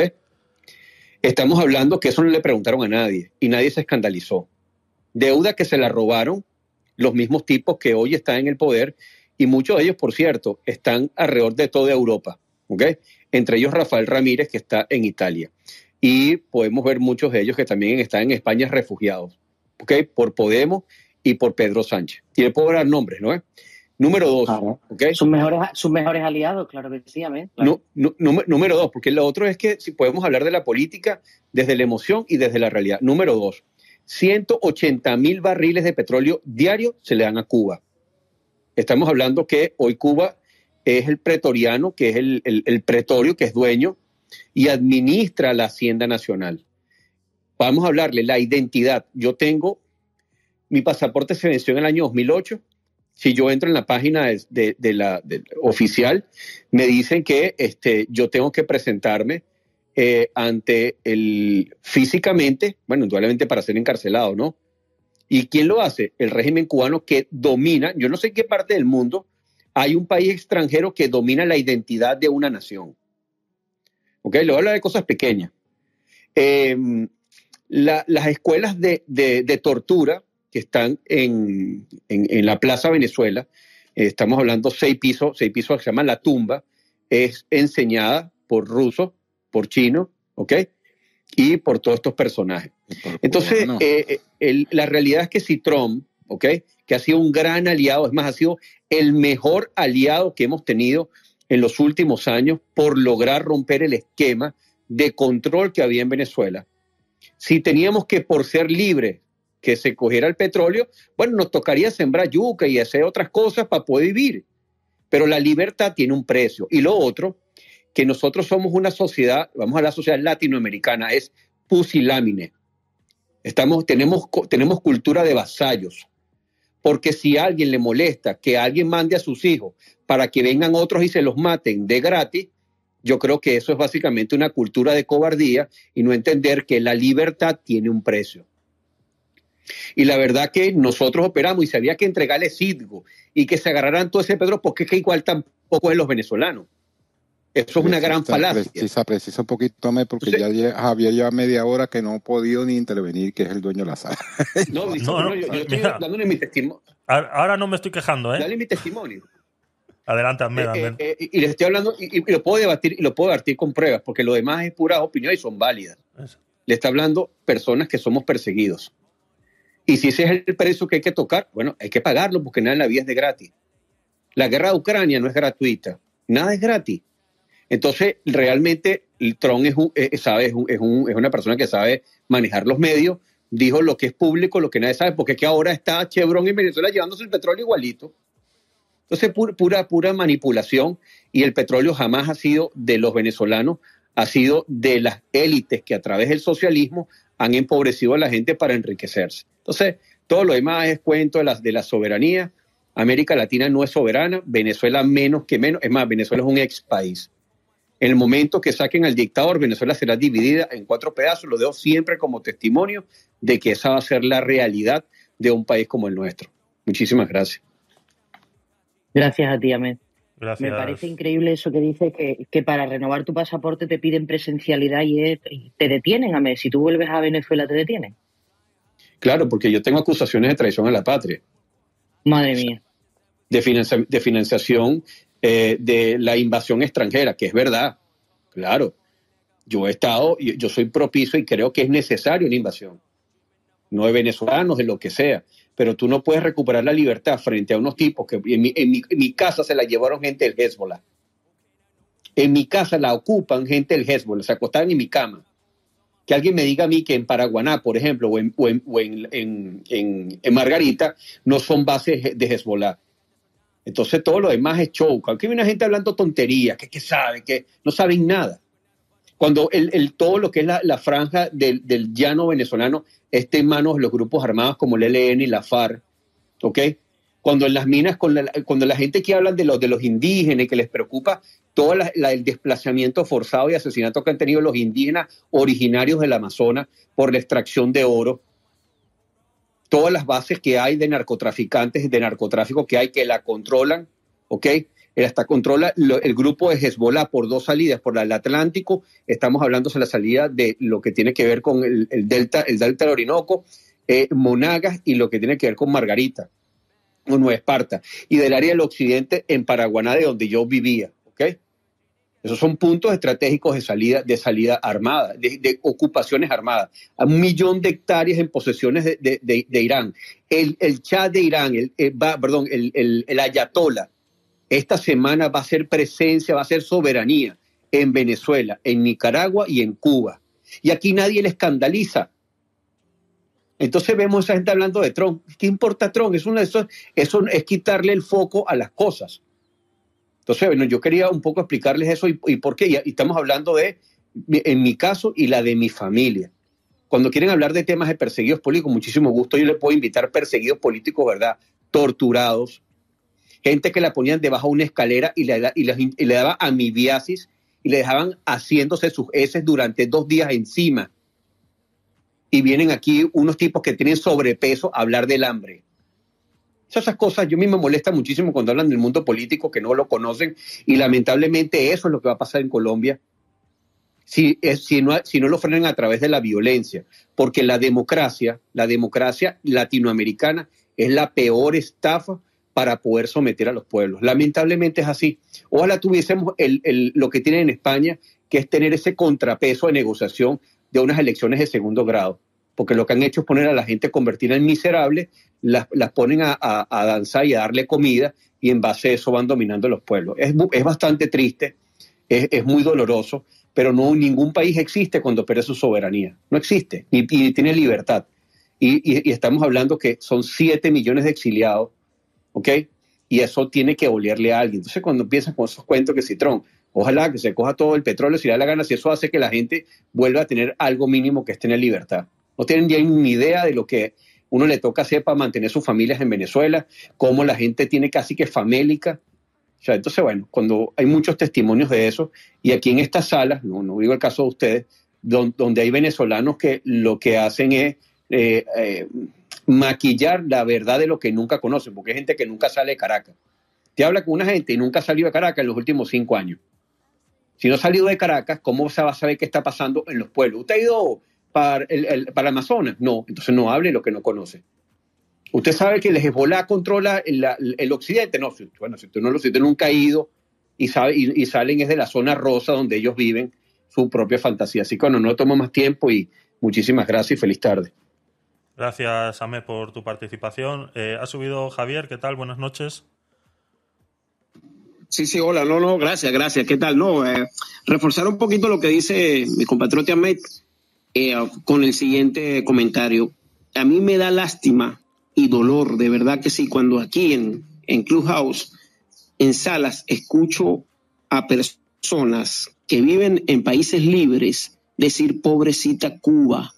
Estamos hablando que eso no le preguntaron a nadie y nadie se escandalizó. Deuda que se la robaron los mismos tipos que hoy están en el poder y muchos de ellos, por cierto, están alrededor de toda Europa. ¿Ok? Entre ellos Rafael Ramírez, que está en Italia. y podemos ver muchos de ellos que también están en España refugiados, ¿ok? Por Podemos y por Pedro Sánchez. Y le puedo dar nombres, ¿no? Número dos, Claro. ¿ok? Sus mejores, sus mejores aliados, claro que sí, amén. Nu- número- número dos, porque lo otro es que si podemos hablar de la política desde la emoción y desde la realidad. Número dos, 180 mil barriles de petróleo diario se le dan a Cuba. Estamos hablando que hoy Cuba es el pretoriano, que es el, el- pretorio, que es dueño y administra la Hacienda Nacional. Vamos a hablarle la identidad. Yo tengo, mi pasaporte se venció en el año 2008. Si yo entro en la página de, de- la oficial, me dicen que este, yo tengo que presentarme eh, ante el físicamente, bueno, indudablemente para ser encarcelado, ¿no? ¿Y quién lo hace? El régimen cubano que domina, yo no sé qué parte del mundo hay un país extranjero que domina la identidad de una nación. ¿Ok? Le voy a hablar de cosas pequeñas. Eh, la- las escuelas de, de- de tortura que están en, en- en la Plaza Venezuela, eh, estamos hablando seis pisos, seis pisos que se llama La Tumba, es enseñada por rusos, por chinos, ¿ok? Y por todos estos personajes. Entonces, eh, eh, el- la realidad es que si Trump, ¿ok? Que ha sido un gran aliado, es más, ha sido el mejor aliado que hemos tenido en los últimos años por lograr romper el esquema de control que había en Venezuela. Si teníamos que, por ser libres, que se cogiera el petróleo, bueno, nos tocaría sembrar yuca y hacer otras cosas para poder vivir. Pero la libertad tiene un precio. Y lo otro, que nosotros somos una sociedad, vamos a la sociedad latinoamericana, es pusilámine. Estamos, tenemos, tenemos cultura de vasallos. Porque si a alguien le molesta que alguien mande a sus hijos para que vengan otros y se los maten de gratis, yo creo que eso es básicamente una cultura de cobardía y no entender que la libertad tiene un precio. Y la verdad que nosotros operamos y se había que entregarle Citgo y que se agarraran todo ese Pedro porque es que igual tampoco es los venezolanos. Eso es una gran falacia. Precisa, precisa un poquito, más porque ya Javier lleva media hora que no ha podido ni intervenir, que es el dueño de la sala. No, dice, No, no, no, yo, yo estoy dándole mi testimonio. Ahora no me estoy quejando, ¿eh? Dale mi testimonio. Adelante, Ahmed, Eh, eh, eh, y le estoy hablando, y, y lo puedo debatir, y lo puedo debatir con pruebas, porque lo demás es pura opinión y son válidas. Eso. Le está hablando personas que somos perseguidos. Y si ese es el precio que hay que tocar, bueno, hay que pagarlo porque nada en la vida es de gratis. La guerra de Ucrania no es gratuita, nada es gratis. Entonces, realmente, Trump es, un- eh, sabe, es, un- es un- es una persona que sabe manejar los medios, dijo lo que es público, lo que nadie sabe, porque es que ahora está Chevron en Venezuela llevándose el petróleo igualito. Entonces, pu- pura, pura manipulación y el petróleo jamás ha sido de los venezolanos, ha sido de las élites que a través del socialismo han empobrecido a la gente para enriquecerse. Entonces, todo lo demás es cuento de la, de la soberanía. América Latina no es soberana, Venezuela menos que menos. Es más, Venezuela es un ex país. En el momento que saquen al dictador, Venezuela será dividida en cuatro pedazos. Lo dejo siempre como testimonio de que esa va a ser la realidad de un país como el nuestro. Muchísimas gracias. Gracias a ti, Ahmed. Gracias. Me parece increíble eso que dice que, que para renovar tu pasaporte te piden presencialidad y, es- y te detienen, Ahmed. Si tú vuelves a Venezuela, te detienen. Claro, porque yo tengo acusaciones de traición a la patria. Madre mía. de, financia- de financiación eh, de la invasión extranjera, que es verdad, claro. Yo he estado, yo soy propicio y creo que es necesaria una invasión, no de venezolanos, de lo que sea, pero tú no puedes recuperar la libertad frente a unos tipos que en mi, casa se la llevaron gente del Hezbollah. En mi casa la ocupan gente del Hezbollah, se acostaban en mi cama. Que alguien me diga a mí que en Paraguaná, por ejemplo, o en, o en- o en Margarita, no son bases de Hezbollah. Entonces todo lo demás es show. Aquí una gente hablando tonterías, que, que saben, que no saben nada. Cuando el, el- todo lo que es la, franja del, llano venezolano esté en manos de los grupos armados como el ELN y la FARC, ¿ok? Cuando en las minas, con la- cuando la gente que hablan de los, de los indígenas que les preocupa todo la- el desplazamiento forzado y asesinato que han tenido los indígenas originarios del Amazonas por la extracción de oro, todas las bases que hay de narcotraficantes de narcotráfico que hay que la controlan, ¿ok? Hasta controla el grupo de Hezbollah por dos salidas, por el Atlántico, estamos hablando de la salida de lo que tiene que ver con el, el delta, el delta del Orinoco, eh, Monagas y lo que tiene que ver con Margarita, o Nueva Esparta, y del área del occidente en Paraguaná, de donde yo vivía, ¿ok? Esos son puntos estratégicos de salida, de salida armada, de, ocupaciones armadas. Un millón de hectáreas en posesiones de, Irán. El, el Chad de Irán, el, perdón, el, el, el Ayatollah, esta semana va a ser presencia, va a ser soberanía en Venezuela, en Nicaragua y en Cuba. Y aquí nadie le escandaliza. Entonces vemos a esa gente hablando de Trump. ¿Qué importa Trump? Es una de eso es quitarle el foco a las cosas. Entonces, bueno, yo quería un poco explicarles eso y, por qué. Y estamos hablando de, en mi caso y la de mi familia. Cuando quieren hablar de temas de perseguidos políticos, muchísimo gusto, yo le puedo invitar perseguidos políticos, ¿verdad? Torturados, gente que la ponían debajo de una escalera y le, y y le daba amibiasis y le dejaban haciéndose sus heces durante dos días encima. Y vienen aquí unos tipos que tienen sobrepeso a hablar del hambre. Esas cosas, yo a mí me molesta muchísimo cuando hablan del mundo político que no lo conocen y lamentablemente eso es lo que va a pasar en Colombia si, si, no, si no lo frenan a través de la violencia, porque la democracia, la democracia latinoamericana es la peor estafa para poder someter a los pueblos. Lamentablemente es así. Ojalá tuviésemos lo que tienen en España, que es tener ese contrapeso de negociación de unas elecciones de segundo grado, porque lo que han hecho es poner a la gente convertida en miserable, las, ponen a, danzar y a darle comida, y en base a eso van dominando los pueblos. Es, bastante triste, es, muy doloroso, pero no ningún país existe cuando pierde su soberanía. No existe, ni, tiene libertad. Y, y, estamos hablando que son 7 millones de exiliados ¿ok? Y eso tiene que olerle a alguien. Entonces, cuando empiezan con esos cuentos que Citrón, ojalá que se coja todo el petróleo si da la gana, si eso hace que la gente vuelva a tener algo mínimo que es tener libertad. No tienen ni idea de lo que uno le toca hacer para mantener sus familias en Venezuela, cómo la gente tiene casi que famélica. O sea, entonces, bueno, cuando hay muchos testimonios de eso, y aquí en esta sala, no, no digo el caso de ustedes, donde, hay venezolanos que lo que hacen es eh, eh, maquillar la verdad de lo que nunca conocen, porque hay gente que nunca sale de Caracas. Te habla con una gente y nunca ha salido de Caracas en los últimos cinco años. Si no ha salido de Caracas, ¿cómo se va a saber qué está pasando en los pueblos? ¿Usted ha ido para el, para Amazonas? No, entonces no hable lo que no conoce. ¿Usted sabe que el Hezbollah controla el, occidente? No, bueno, si usted no lo si nunca ha ido y, sabe, y, salen es de la zona rosa donde ellos viven su propia fantasía. Así que bueno, no tomo más tiempo y muchísimas gracias y feliz tarde. Gracias, Ame, por tu participación. Eh, ha subido Javier, ¿qué tal? Buenas noches. Sí, sí, hola, no, no, gracias, gracias. ¿Qué tal? No, eh, reforzar un poquito lo que dice mi compatriota Ahmed eh, con el siguiente comentario. A mí me da lástima y dolor, de verdad que sí, cuando aquí en, en Clubhouse, en salas, escucho a personas que viven en países libres decir pobrecita Cuba,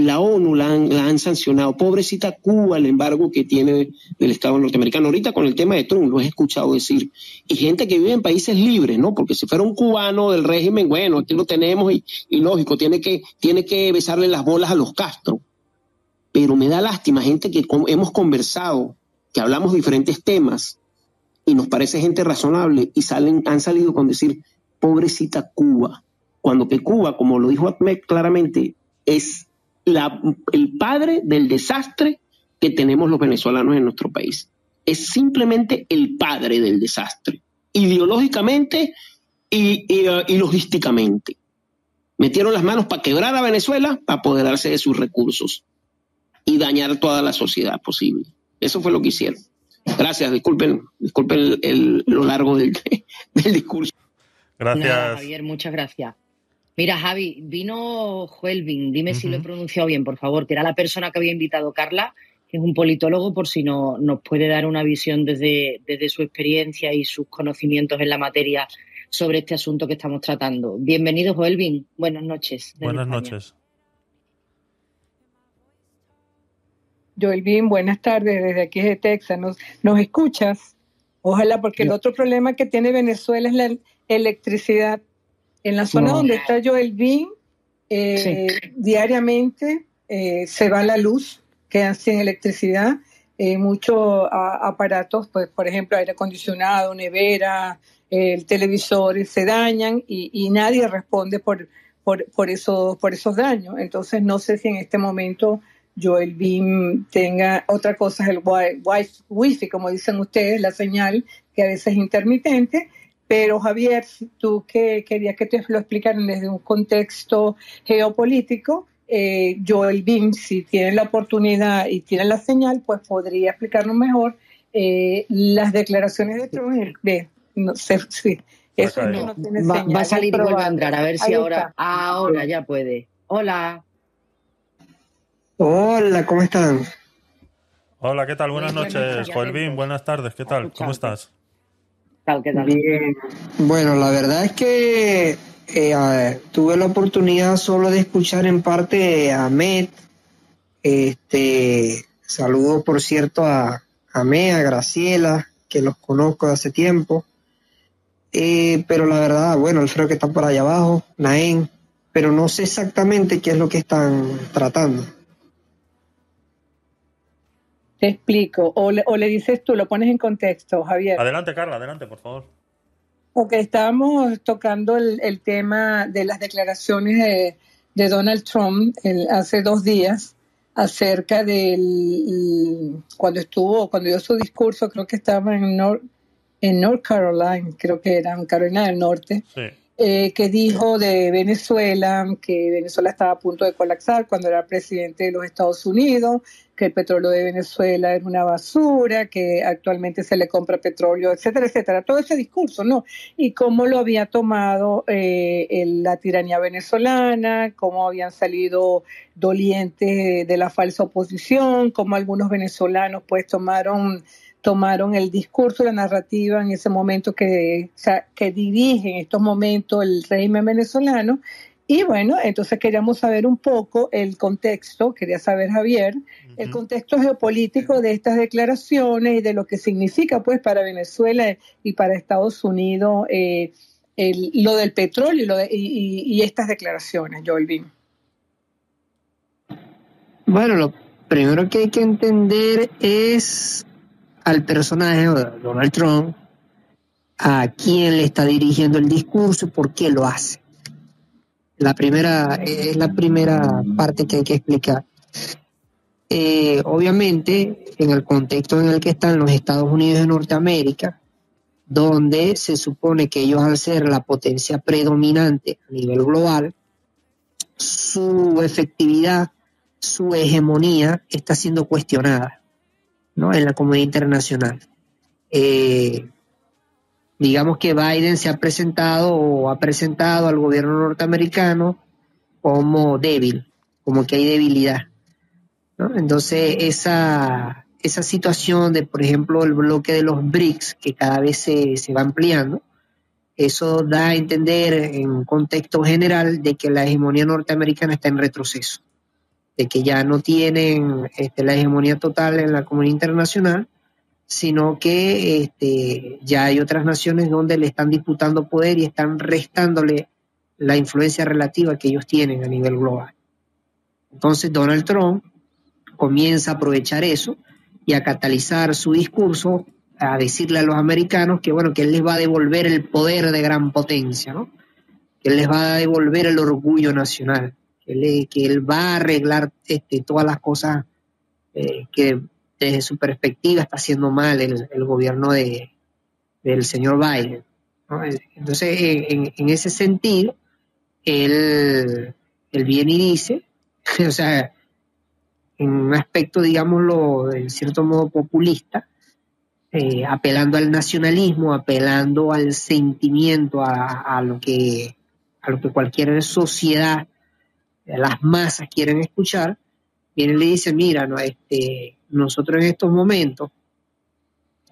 la ONU la han, sancionado. Pobrecita Cuba, el embargo que tiene el Estado norteamericano. Ahorita con el tema de Trump lo he escuchado decir. Y gente que vive en países libres, ¿no? Porque si fuera un cubano del régimen, bueno, aquí lo tenemos y, lógico, tiene que, tiene que besarle las bolas a los Castro. Pero me da lástima, gente que hemos conversado, que hablamos diferentes temas y nos parece gente razonable y salen, han salido con decir, pobrecita Cuba. Cuando que Cuba, como lo dijo Ahmed claramente, es el padre del desastre que tenemos los venezolanos en nuestro país. Es simplemente el padre del desastre, ideológicamente y, y, logísticamente. Metieron las manos para quebrar a Venezuela, para apoderarse de sus recursos y dañar toda la sociedad posible. Eso fue lo que hicieron. Gracias, disculpen, disculpen el, lo largo del, del discurso. Gracias. Javier, muchas gracias. Mira, Javi, vino Huelvin, dime si lo he pronunciado bien, por favor, que era la persona que había invitado Carla, que es un politólogo, por si no, nos puede dar una visión desde, desde su experiencia y sus conocimientos en la materia sobre este asunto que estamos tratando. Bienvenido, Huelvin. Buenas noches. Buenas noches. Joelvin, buenas tardes desde aquí de Texas. ¿Nos, ¿Nos escuchas? Ojalá, porque el otro problema que tiene Venezuela es la electricidad. En la zona donde está Joel Bean, eh, diariamente eh, se va la luz, quedan sin electricidad. Eh, muchos aparatos, pues, por ejemplo, aire acondicionado, nevera, el televisor se dañan y, nadie responde por, por, por, eso, por esos daños. Entonces, no sé si en este momento Joel Beam tenga otra cosa, el wifi, como dicen ustedes, la señal que a veces es intermitente, Pero Javier, si tú que querías que te lo explicaran desde un contexto geopolítico, eh, Joel Beam, si tiene la oportunidad y tiene la señal, pues podría explicarnos mejor eh, las declaraciones de Trump. De, no sé si eso no, tiene va, señal. va a salir y vuelve a entrar, a ver si ahora, ahora ya puede. Hola. Hola, ¿cómo están? Hola, ¿qué tal? Buenas noches, Joelvin. atentos. Buenas tardes, ¿qué tal? ¿Cómo estás? Bueno, la verdad es que eh, tuve la oportunidad solo de escuchar en parte a Met. Este, saludo por cierto a, a a Graciela, que los conozco de hace tiempo. Eh, pero la verdad, bueno, Alfredo que está por allá abajo, Naén, pero no sé exactamente qué es lo que están tratando. Te explico. O le, o le dices tú, lo pones en contexto, Javier. Adelante, Carla, adelante, por favor. Ok, estábamos tocando el, el tema de las declaraciones de, de Donald Trump el- hace dos días acerca del cuando estuvo, cuando dio su discurso, creo que estaba en North, en North Carolina, creo que era en Carolina del Norte, Sí. Eh, que dijo de Venezuela, que Venezuela estaba a punto de colapsar cuando era presidente de los Estados Unidos, que el petróleo de Venezuela era una basura, que actualmente se le compra petróleo, etcétera, etcétera. Todo ese discurso, ¿no? Y cómo lo había tomado eh, el- la tiranía venezolana, cómo habían salido dolientes de la falsa oposición, cómo algunos venezolanos pues tomaron tomaron el discurso, la narrativa en ese momento que, o sea, que dirige en estos momentos el régimen venezolano. Y bueno, entonces queríamos saber un poco el contexto, quería saber Javier, el contexto geopolítico de estas declaraciones y de lo que significa pues para Venezuela y para Estados Unidos eh, el- lo del petróleo y, lo de- y- y- y estas declaraciones, Beam. Bueno, lo primero que hay que entender es al personaje de Donald Trump, a quién le está dirigiendo el discurso y por qué lo hace. La primera, es la primera parte que hay que explicar. Eh, obviamente, en el contexto en el que están los Estados Unidos de Norteamérica, donde se supone que ellos al ser la potencia predominante a nivel global, su efectividad, su hegemonía está siendo cuestionada ¿no? en la comunidad internacional. Eh, digamos que Biden se ha presentado o ha presentado al gobierno norteamericano como débil, como que hay debilidad. ¿no? Entonces, esa, esa situación de, por ejemplo, el bloque de los BRICS, que cada vez se, se va ampliando, eso da a entender en un contexto general de que la hegemonía norteamericana está en retroceso, de que ya no tienen este, la hegemonía total en la comunidad internacional, sino que este, ya hay otras naciones donde le están disputando poder y están restándole la influencia relativa que ellos tienen a nivel global. Entonces Donald Trump comienza a aprovechar eso y a catalizar su discurso, a decirle a los americanos que bueno, que él les va a devolver el poder de gran potencia, ¿no? Que él les va a devolver el orgullo nacional, que él va a arreglar este, todas las cosas eh, que desde su perspectiva está haciendo mal el, gobierno de, del señor Biden. Entonces, en, ese sentido, él, él viene y dice, o sea, en un aspecto, digámoslo, en cierto modo populista, eh, apelando al nacionalismo, apelando al sentimiento, a, lo que, a lo que cualquier sociedad, las masas quieren escuchar, viene y le dice, mira, no, este, nosotros en estos momentos,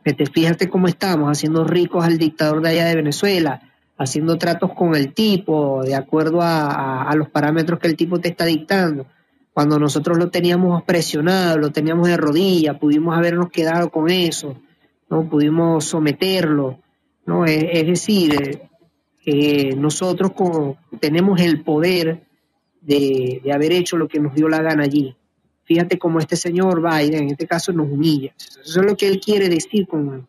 este, fíjate cómo estamos haciendo ricos al dictador de allá de Venezuela, haciendo tratos con el tipo de acuerdo a, a, los parámetros que el tipo te está dictando. Cuando nosotros lo teníamos presionado, lo teníamos de rodillas, pudimos habernos quedado con eso, no pudimos someterlo, no es, decir, eh, nosotros como tenemos el poder de, de, haber hecho lo que nos dio la gana allí. Fíjate cómo este señor Biden en este caso nos humilla. Eso es lo que él quiere decir con,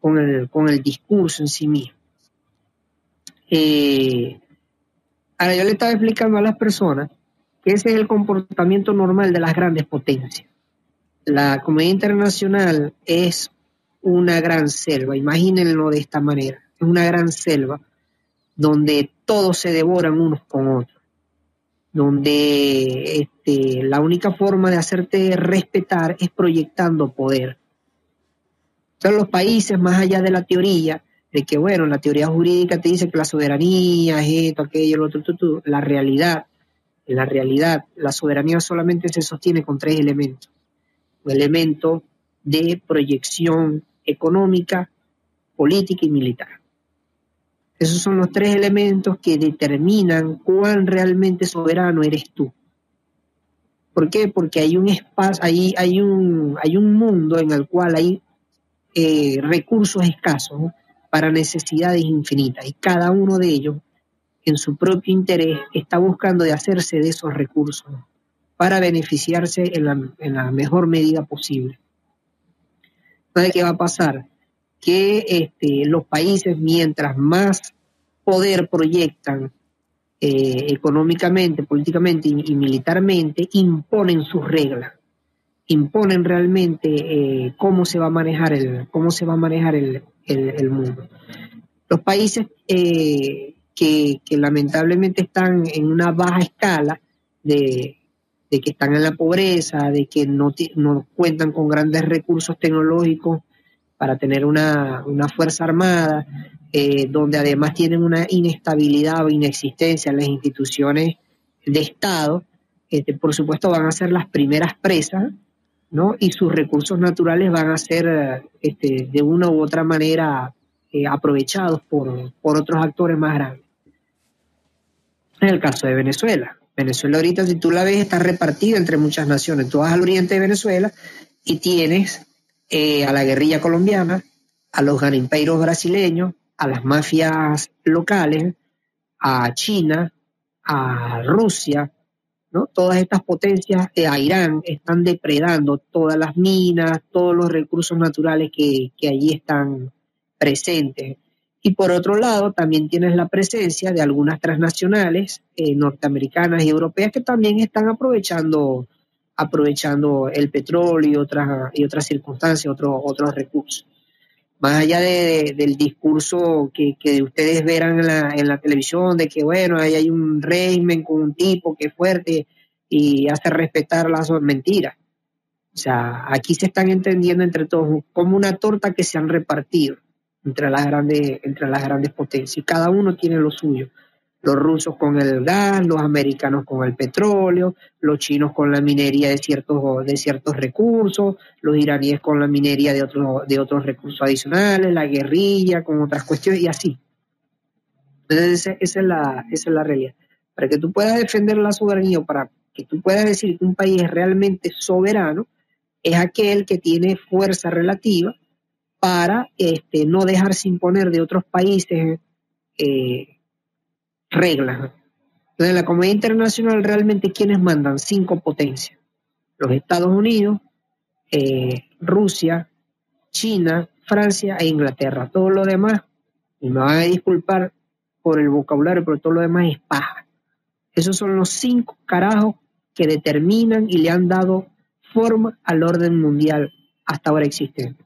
con, el, con el discurso en sí mismo. Eh, ahora yo le estaba explicando a las personas que ese es el comportamiento normal de las grandes potencias. La comunidad internacional es una gran selva, imagínenlo de esta manera. es una gran selva donde todos se devoran unos con otros, donde este, la única forma de hacerte respetar es proyectando poder. Son los países, más allá de la teoría, de que, bueno, la teoría jurídica te dice que la soberanía es esto, aquello, lo otro, la realidad, la realidad, la soberanía solamente se sostiene con tres elementos. Un elemento de proyección económica, política y militar. Esos son los tres elementos que determinan cuán realmente soberano eres tú. ¿Por qué? Porque hay un espacio, hay, hay, un, hay un mundo en el cual hay eh, recursos escasos para necesidades infinitas y cada uno de ellos en su propio interés está buscando de hacerse de esos recursos para beneficiarse en la, mejor medida posible. Entonces, ¿qué va a pasar? Que este, los países, mientras más poder proyectan eh, económicamente, políticamente y, militarmente, imponen sus reglas, imponen realmente eh, cómo se va a manejar el, cómo se va a manejar el, el, mundo. Los países eh, que, lamentablemente están en una baja escala de, que están en la pobreza, de que no, no cuentan con grandes recursos tecnológicos para tener una, fuerza armada, eh, donde además tienen una inestabilidad o inexistencia en las instituciones de Estado, este, por supuesto van a ser las primeras presas, ¿no? Y sus recursos naturales van a ser este, de una u otra manera eh, aprovechados por, por otros actores más grandes. En el caso de Venezuela, Venezuela ahorita, si tú la ves, está repartida entre muchas naciones. Tú vas al oriente de Venezuela y tienes eh, a la guerrilla colombiana, a los garimpeiros brasileños, a las mafias locales, a China, a Rusia, ¿no? Todas estas potencias, de a Irán, están depredando todas las minas, todos los recursos naturales que, que allí están presentes. Y por otro lado, también tienes la presencia de algunas transnacionales eh, norteamericanas y europeas que también están aprovechando, aprovechando el petróleo y otras, y otras circunstancias, otros, otros recursos. Más allá del discurso que, que, ustedes verán en la, en la televisión de que, bueno, ahí hay un régimen con un tipo que es fuerte y hace respetar las mentiras. O sea, aquí se están entendiendo entre todos como una torta que se han repartido entre las grandes, entre las grandes potencias. Y cada uno tiene lo suyo. Los rusos con el gas, los americanos con el petróleo, los chinos con la minería de ciertos, de ciertos recursos, los iraníes con la minería de otros, de otros recursos adicionales, la guerrilla con otras cuestiones y así. Entonces esa, es la, esa es la realidad. Para que tú puedas defender la soberanía o para que tú puedas decir que un país es realmente soberano, es aquel que tiene fuerza relativa para este, no dejarse imponer de otros países eh, reglas. Entonces, en la comunidad internacional realmente quienes mandan cinco potencias. Los Estados Unidos, eh, Rusia, China, Francia e Inglaterra. Todo lo demás, y me van a disculpar por el vocabulario, pero todo lo demás es paja. Esos son los cinco carajos que determinan y le han dado forma al orden mundial hasta ahora existente.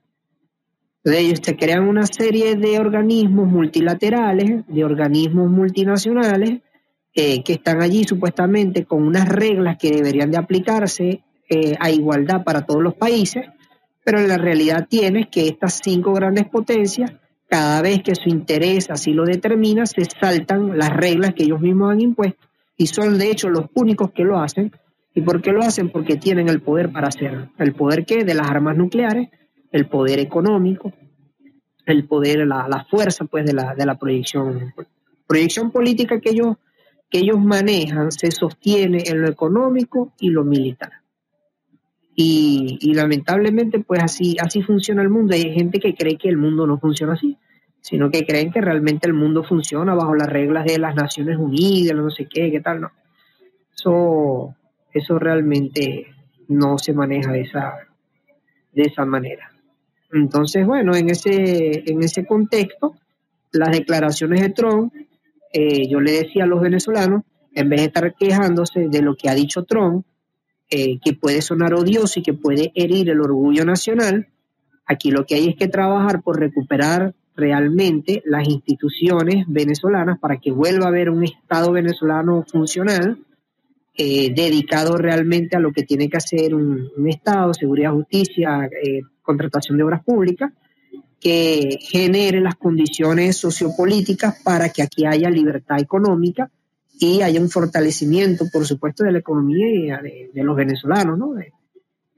De ellos se crean una serie de organismos multilaterales, de organismos multinacionales, eh, que están allí supuestamente con unas reglas que deberían de aplicarse eh, a igualdad para todos los países, pero la realidad tienes que estas cinco grandes potencias, cada vez que su interés así lo determina, se saltan las reglas que ellos mismos han impuesto y son de hecho los únicos que lo hacen. ¿Y por qué lo hacen? Porque tienen el poder para hacerlo. ¿El poder qué? De las armas nucleares, el poder económico, el poder, la, la fuerza pues de la, de la proyección. Proyección política que ellos, que ellos manejan se sostiene en lo económico y lo militar. Y, y, lamentablemente pues así, así funciona el mundo. Hay gente que cree que el mundo no funciona así, sino que creen que realmente el mundo funciona bajo las reglas de las Naciones Unidas, no sé qué, qué tal, no. Eso, eso realmente no se maneja de esa, de esa manera. Entonces, bueno, en ese, en ese contexto, las declaraciones de Trump, eh, yo le decía a los venezolanos, en vez de estar quejándose de lo que ha dicho Trump, eh, que puede sonar odioso y que puede herir el orgullo nacional, aquí lo que hay es que trabajar por recuperar realmente las instituciones venezolanas para que vuelva a haber un Estado venezolano funcional, eh, dedicado realmente a lo que tiene que hacer un, un Estado, seguridad, justicia, eh, contratación de obras públicas, que genere las condiciones sociopolíticas para que aquí haya libertad económica y haya un fortalecimiento, por supuesto, de la economía de, de los venezolanos, ¿no? De-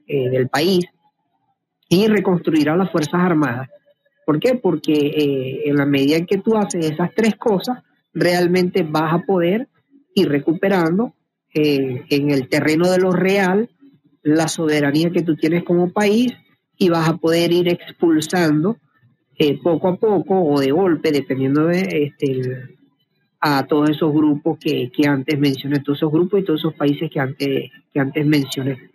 eh, del país, y reconstruir a las Fuerzas Armadas. ¿Por qué? Porque eh, en la medida en que tú haces esas tres cosas, realmente vas a poder ir recuperando eh, en el terreno de lo real la soberanía que tú tienes como país y vas a poder ir expulsando eh, poco a poco o de golpe, dependiendo de este, a todos esos grupos que, que antes mencioné, todos esos grupos y todos esos países que antes, que antes mencioné.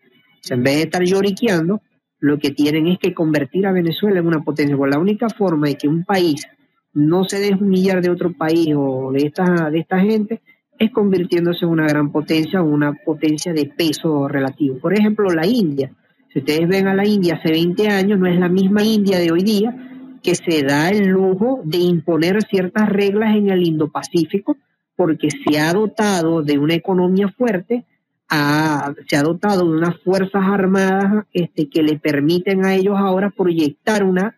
En vez de estar lloriqueando, lo que tienen es que convertir a Venezuela en una potencia. Porque la única forma de que un país no se deje humillar de otro país o de esta, de esta gente es convirtiéndose en una gran potencia una potencia de peso relativo. Por ejemplo, la India. Ustedes ven a la India hace 20 años, no es la misma India de hoy día que se da el lujo de imponer ciertas reglas en el Indo-Pacífico porque se ha dotado de una economía fuerte, ha- se ha dotado de unas fuerzas armadas este, que le permiten a ellos ahora proyectar una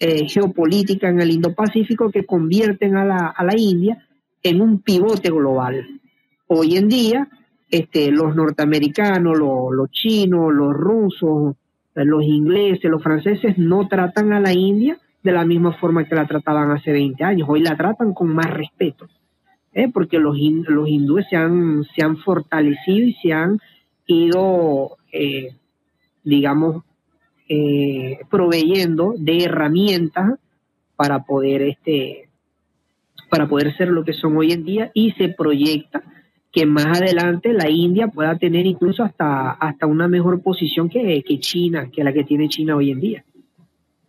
eh, geopolítica en el Indo-Pacífico que convierten a la, a la India en un pivote global. Hoy en día, este, los norteamericanos, los, chinos, los rusos, eh, los ingleses, los franceses no tratan a la India de la misma forma que la trataban hace 20 años. Hoy la tratan con más respeto, ¿eh? porque los, los hindúes se han, se han fortalecido y se han ido, eh, digamos, eh, proveyendo de herramientas para poder este para poder ser lo que son hoy en día y se proyecta que más adelante la India pueda tener incluso hasta, hasta una mejor posición que, que China, que la que tiene China hoy en día.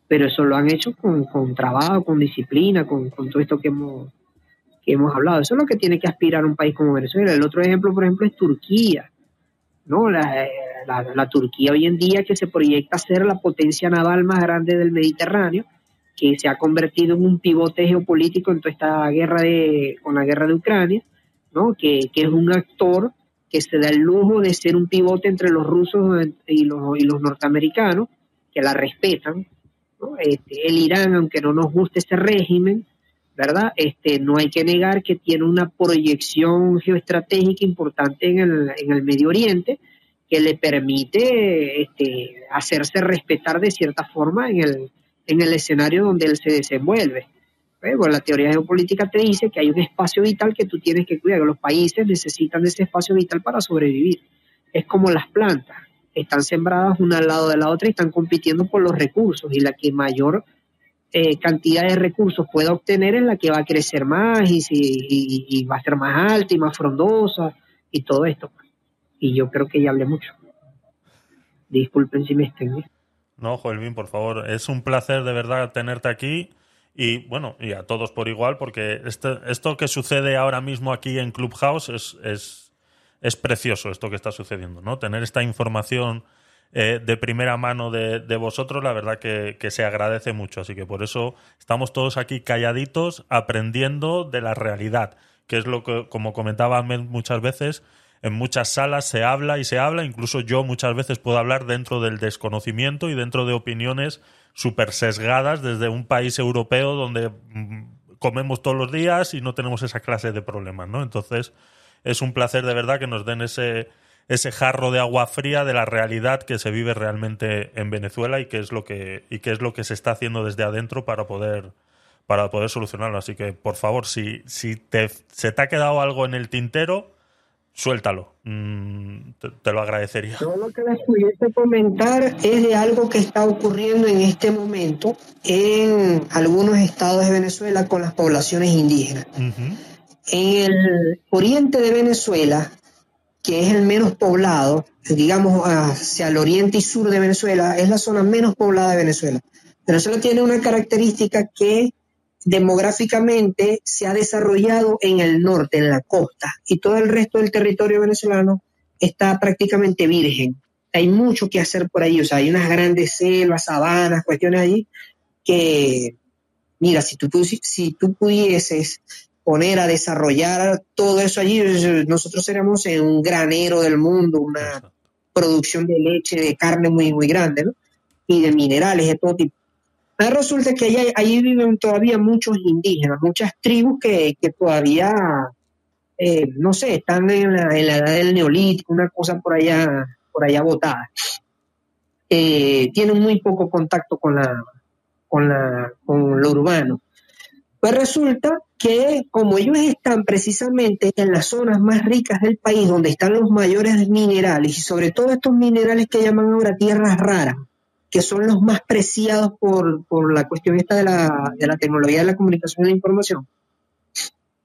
Pero eso lo han hecho con, con trabajo, con disciplina, con, con todo esto que hemos, que hemos hablado. Eso es lo que tiene que aspirar un país como Venezuela. El otro ejemplo, por ejemplo, es Turquía. ¿no? La, la- la Turquía hoy en día que se proyecta ser la potencia naval más grande del Mediterráneo, que se ha convertido en un pivote geopolítico en toda esta guerra de, con la guerra de Ucrania, ¿no? que, que es un actor que se da el lujo de ser un pivote entre los rusos y los, y los norteamericanos, que la respetan. ¿no? Este, el Irán, aunque no nos guste ese régimen, ¿verdad? Este, no hay que negar que tiene una proyección geoestratégica importante en el, en el Medio Oriente que le permite este, hacerse respetar de cierta forma en el, en el escenario donde él se desenvuelve. ¿Eh? Bueno, la teoría geopolítica te dice que hay un espacio vital que tú tienes que cuidar, que los países necesitan de ese espacio vital para sobrevivir. Es como las plantas, están sembradas una al lado de la otra y están compitiendo por los recursos y la que mayor eh, cantidad de recursos pueda obtener es la que va a crecer más y, si- y- va a ser más alta y más frondosa y todo esto. Y yo creo que ya hablé mucho. Disculpen si me extendí. No, Joelvin, por favor, es un placer de verdad tenerte aquí y bueno, y a todos por igual, porque este- esto que sucede ahora mismo aquí en Clubhouse es, es, es precioso, esto que está sucediendo, ¿no? Tener esta información eh, de primera mano de, de vosotros, la verdad que, que se agradece mucho, así que por eso estamos todos aquí calladitos, aprendiendo de la realidad, que es lo que, como comentaba muchas veces, en muchas salas se habla y se habla, incluso yo muchas veces puedo hablar dentro del desconocimiento y dentro de opiniones súper sesgadas desde un país europeo donde mm, comemos todos los días y no tenemos esa clase de problemas, ¿no? Entonces, es un placer de verdad que nos den ese, ese jarro de agua fría de la realidad que se vive realmente en Venezuela y qué es lo que, y qué es lo que se está haciendo desde adentro para poder para poder solucionarlo. Así que, por favor, si, si te, se te ha quedado algo en el tintero, suéltalo. Mm, te, te lo agradecería. Todo lo que les pudiese comentar es de algo que está ocurriendo en este momento en algunos estados de Venezuela con las poblaciones indígenas. En el oriente de Venezuela, que es el menos poblado, digamos hacia el oriente y sur de Venezuela, es la zona menos poblada de Venezuela. Venezuela tiene una característica que demográficamente se ha desarrollado en el norte, en la costa, y todo el resto del territorio venezolano está prácticamente virgen. Hay mucho que hacer por ahí, o sea, hay unas grandes selvas, sabanas, cuestiones allí que mira, si tú, si tú pudieses poner a desarrollar todo eso allí, nosotros seríamos en un granero del mundo, una producción de leche, de carne muy, muy grande, ¿no? Y de minerales de todo tipo. Resulta que allí viven todavía muchos indígenas, muchas tribus que, todavía, eh, no sé, están en la, en la edad del neolítico, una cosa por allá, por allá botada. Eh, tienen muy poco contacto con la, con la, con lo urbano. Pues resulta que como ellos están precisamente en las zonas más ricas del país, donde están los mayores minerales, y sobre todo estos minerales que llaman ahora tierras raras, que son los más preciados por, por la cuestión esta de la, de la tecnología de la comunicación y la información,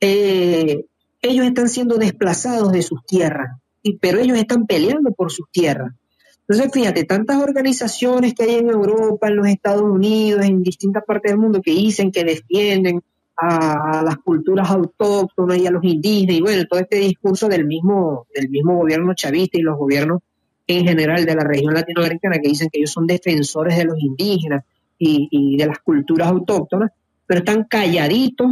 eh, ellos están siendo desplazados de sus tierras, y, pero ellos están peleando por sus tierras. Entonces, fíjate, tantas organizaciones que hay en Europa, en los Estados Unidos, en distintas partes del mundo que dicen que defienden a, a las culturas autóctonas y a los indígenas, y bueno, todo este discurso del mismo, del mismo gobierno chavista y los gobiernos en general de la región latinoamericana que dicen que ellos son defensores de los indígenas y, de las culturas autóctonas, pero están calladitos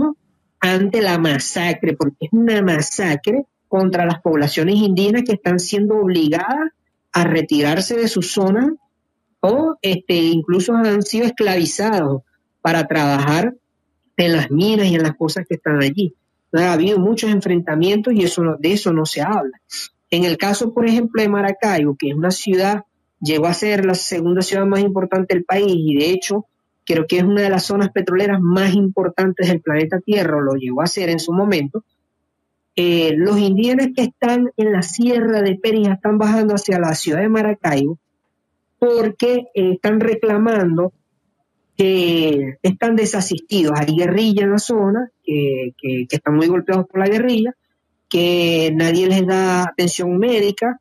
ante la masacre, porque es una masacre contra las poblaciones indígenas que están siendo obligadas a retirarse de sus zonas o este, incluso han sido esclavizados para trabajar en las minas y en las cosas que están allí. Ha habido muchos enfrentamientos y eso de eso no se habla. En el caso, por ejemplo, de Maracaibo, que es una ciudad, llegó a ser la segunda ciudad más importante del país y de hecho creo que es una de las zonas petroleras más importantes del planeta Tierra, lo llegó a ser en su momento, eh, los indígenas que están en la sierra de Perijá están bajando hacia la ciudad de Maracaibo porque eh, están reclamando que están desasistidos. Hay guerrilla en la zona, que están muy golpeados por la guerrilla, que nadie les da atención médica,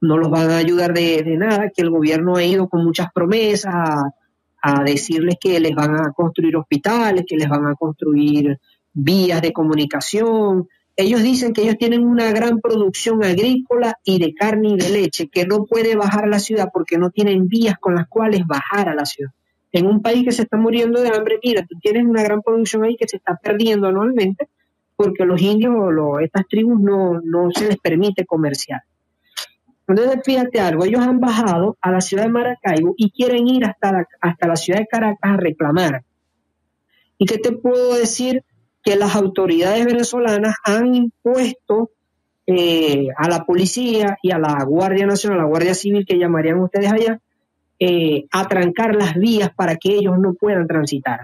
no los van a ayudar de, nada, que el gobierno ha ido con muchas promesas a, a decirles que les van a construir hospitales, que les van a construir vías de comunicación. Ellos dicen que ellos tienen una gran producción agrícola y de carne y de leche, que no puede bajar a la ciudad porque no tienen vías con las cuales bajar a la ciudad. En un país que se está muriendo de hambre, mira, tú tienes una gran producción ahí que se está perdiendo anualmente porque los indios o estas tribus no, no se les permite comerciar. Entonces, fíjate algo, ellos han bajado a la ciudad de Maracaibo y quieren ir hasta la, hasta la ciudad de Caracas a reclamar. ¿Y qué te puedo decir? Que las autoridades venezolanas han impuesto eh, a la policía y a la Guardia Nacional, a la Guardia Civil que llamarían ustedes allá, eh, a trancar las vías para que ellos no puedan transitar.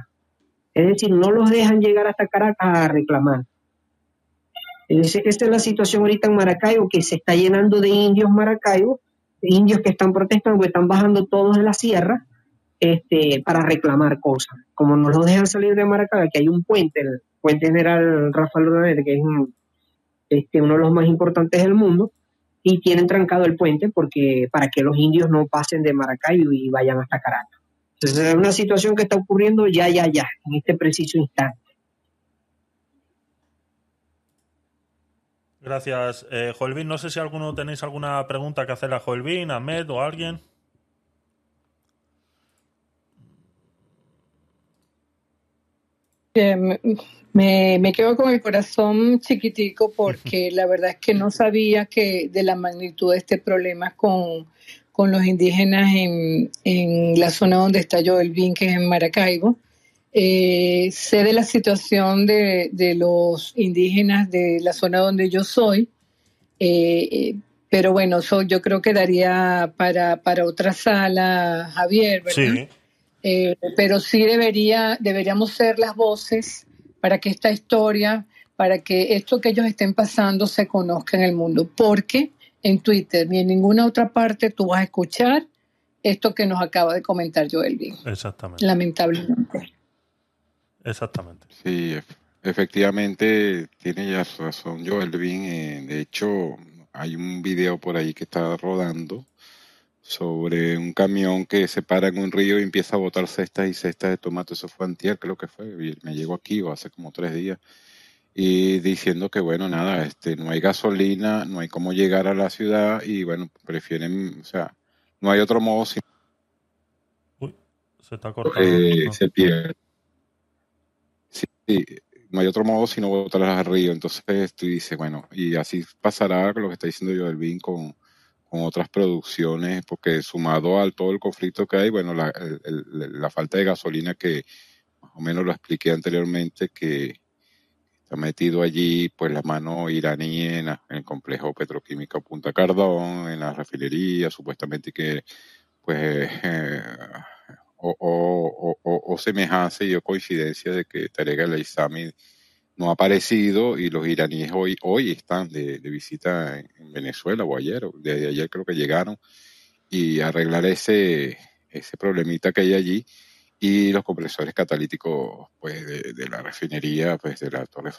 Es decir, no los dejan llegar hasta Caracas a reclamar. Ese- Esta es la situación ahorita en Maracaibo, que se está llenando de indios Maracaibo, indios que están protestando, que están bajando todos de la sierra este, para reclamar cosas. Como no los dejan salir de Maracaibo, que hay un puente, el puente general Rafael Urdaneta, que es este, uno de los más importantes del mundo, y tienen trancado el puente porque para que los indios no pasen de Maracaibo y vayan hasta Caracas. Entonces es una situación que está ocurriendo ya, ya, ya, en este preciso instante. Gracias, eh, Joelvin. No sé si alguno tenéis alguna pregunta que hacer a Joelvin, a Ahmed o a alguien. Eh, me- me, quedo con el corazón chiquitico porque la verdad es que no sabía que de la magnitud de este problema con, con los indígenas en, en la zona donde está Joel Bin, que es en Maracaibo. Eh, sé de la situación de, de los indígenas de la zona donde yo soy, eh, pero bueno, eso yo creo que daría para, para otra sala, Javier, ¿verdad? Sí. Eh, pero sí debería, deberíamos ser las voces para que esta historia, para que esto que ellos estén pasando se conozca en el mundo, porque en Twitter ni en ninguna otra parte tú vas a escuchar esto que nos acaba de comentar Joel Bin, Exactamente. lamentablemente. Exactamente. Sí, ef- efectivamente tiene ya razón Joel Bin. eh, de hecho, hay un video por ahí que está rodando sobre un camión que se para en un río y empieza a botar cestas y cestas de tomate. Eso fue antier, creo que fue. Me llegó aquí o hace como tres días. Y diciendo que, bueno, nada, este, no hay gasolina, no hay cómo llegar a la ciudad y, bueno, prefieren, o sea, no hay otro modo sino Se está cortando. que se pierde. Sí, no hay otro modo sino botarlas al río. Entonces tú dices, bueno, y así pasará lo que está diciendo yo del BIN con, con otras producciones, porque sumado al todo el conflicto que hay, bueno, la, falta de gasolina que más o menos lo expliqué anteriormente, que está metido allí, pues la mano iraní en, el complejo petroquímico Punta Cardón, en la refinería, supuestamente que, pues, eh, o, o, o, o- semejanza y o coincidencia de que Tarek el Aissami no ha aparecido y los iraníes hoy, hoy están de, de visita en, en Venezuela o ayer, desde ayer creo que llegaron y arreglar ese, ese problemita que hay allí y los compresores catalíticos pues de, la refinería, pues de la torre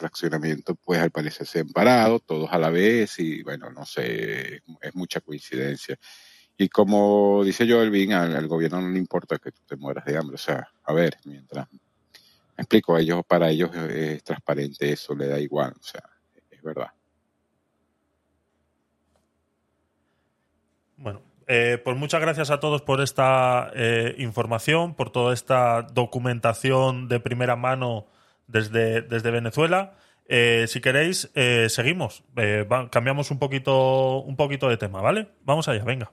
pues al parecer se han parado, todos a la vez y bueno, no sé, es mucha coincidencia. Y como dice Joel Bin, al, al gobierno no le importa que tú te mueras de hambre, o sea, a ver, mientras me explico, ellos, para ellos es transparente eso, le da igual, o sea, es verdad. Bueno, eh, pues muchas gracias a todos por esta eh, información, por toda esta documentación de primera mano desde, desde Venezuela. Eh, si queréis, eh, seguimos. Eh, cambiamos un poquito, un poquito de tema, ¿vale? Vamos allá, venga.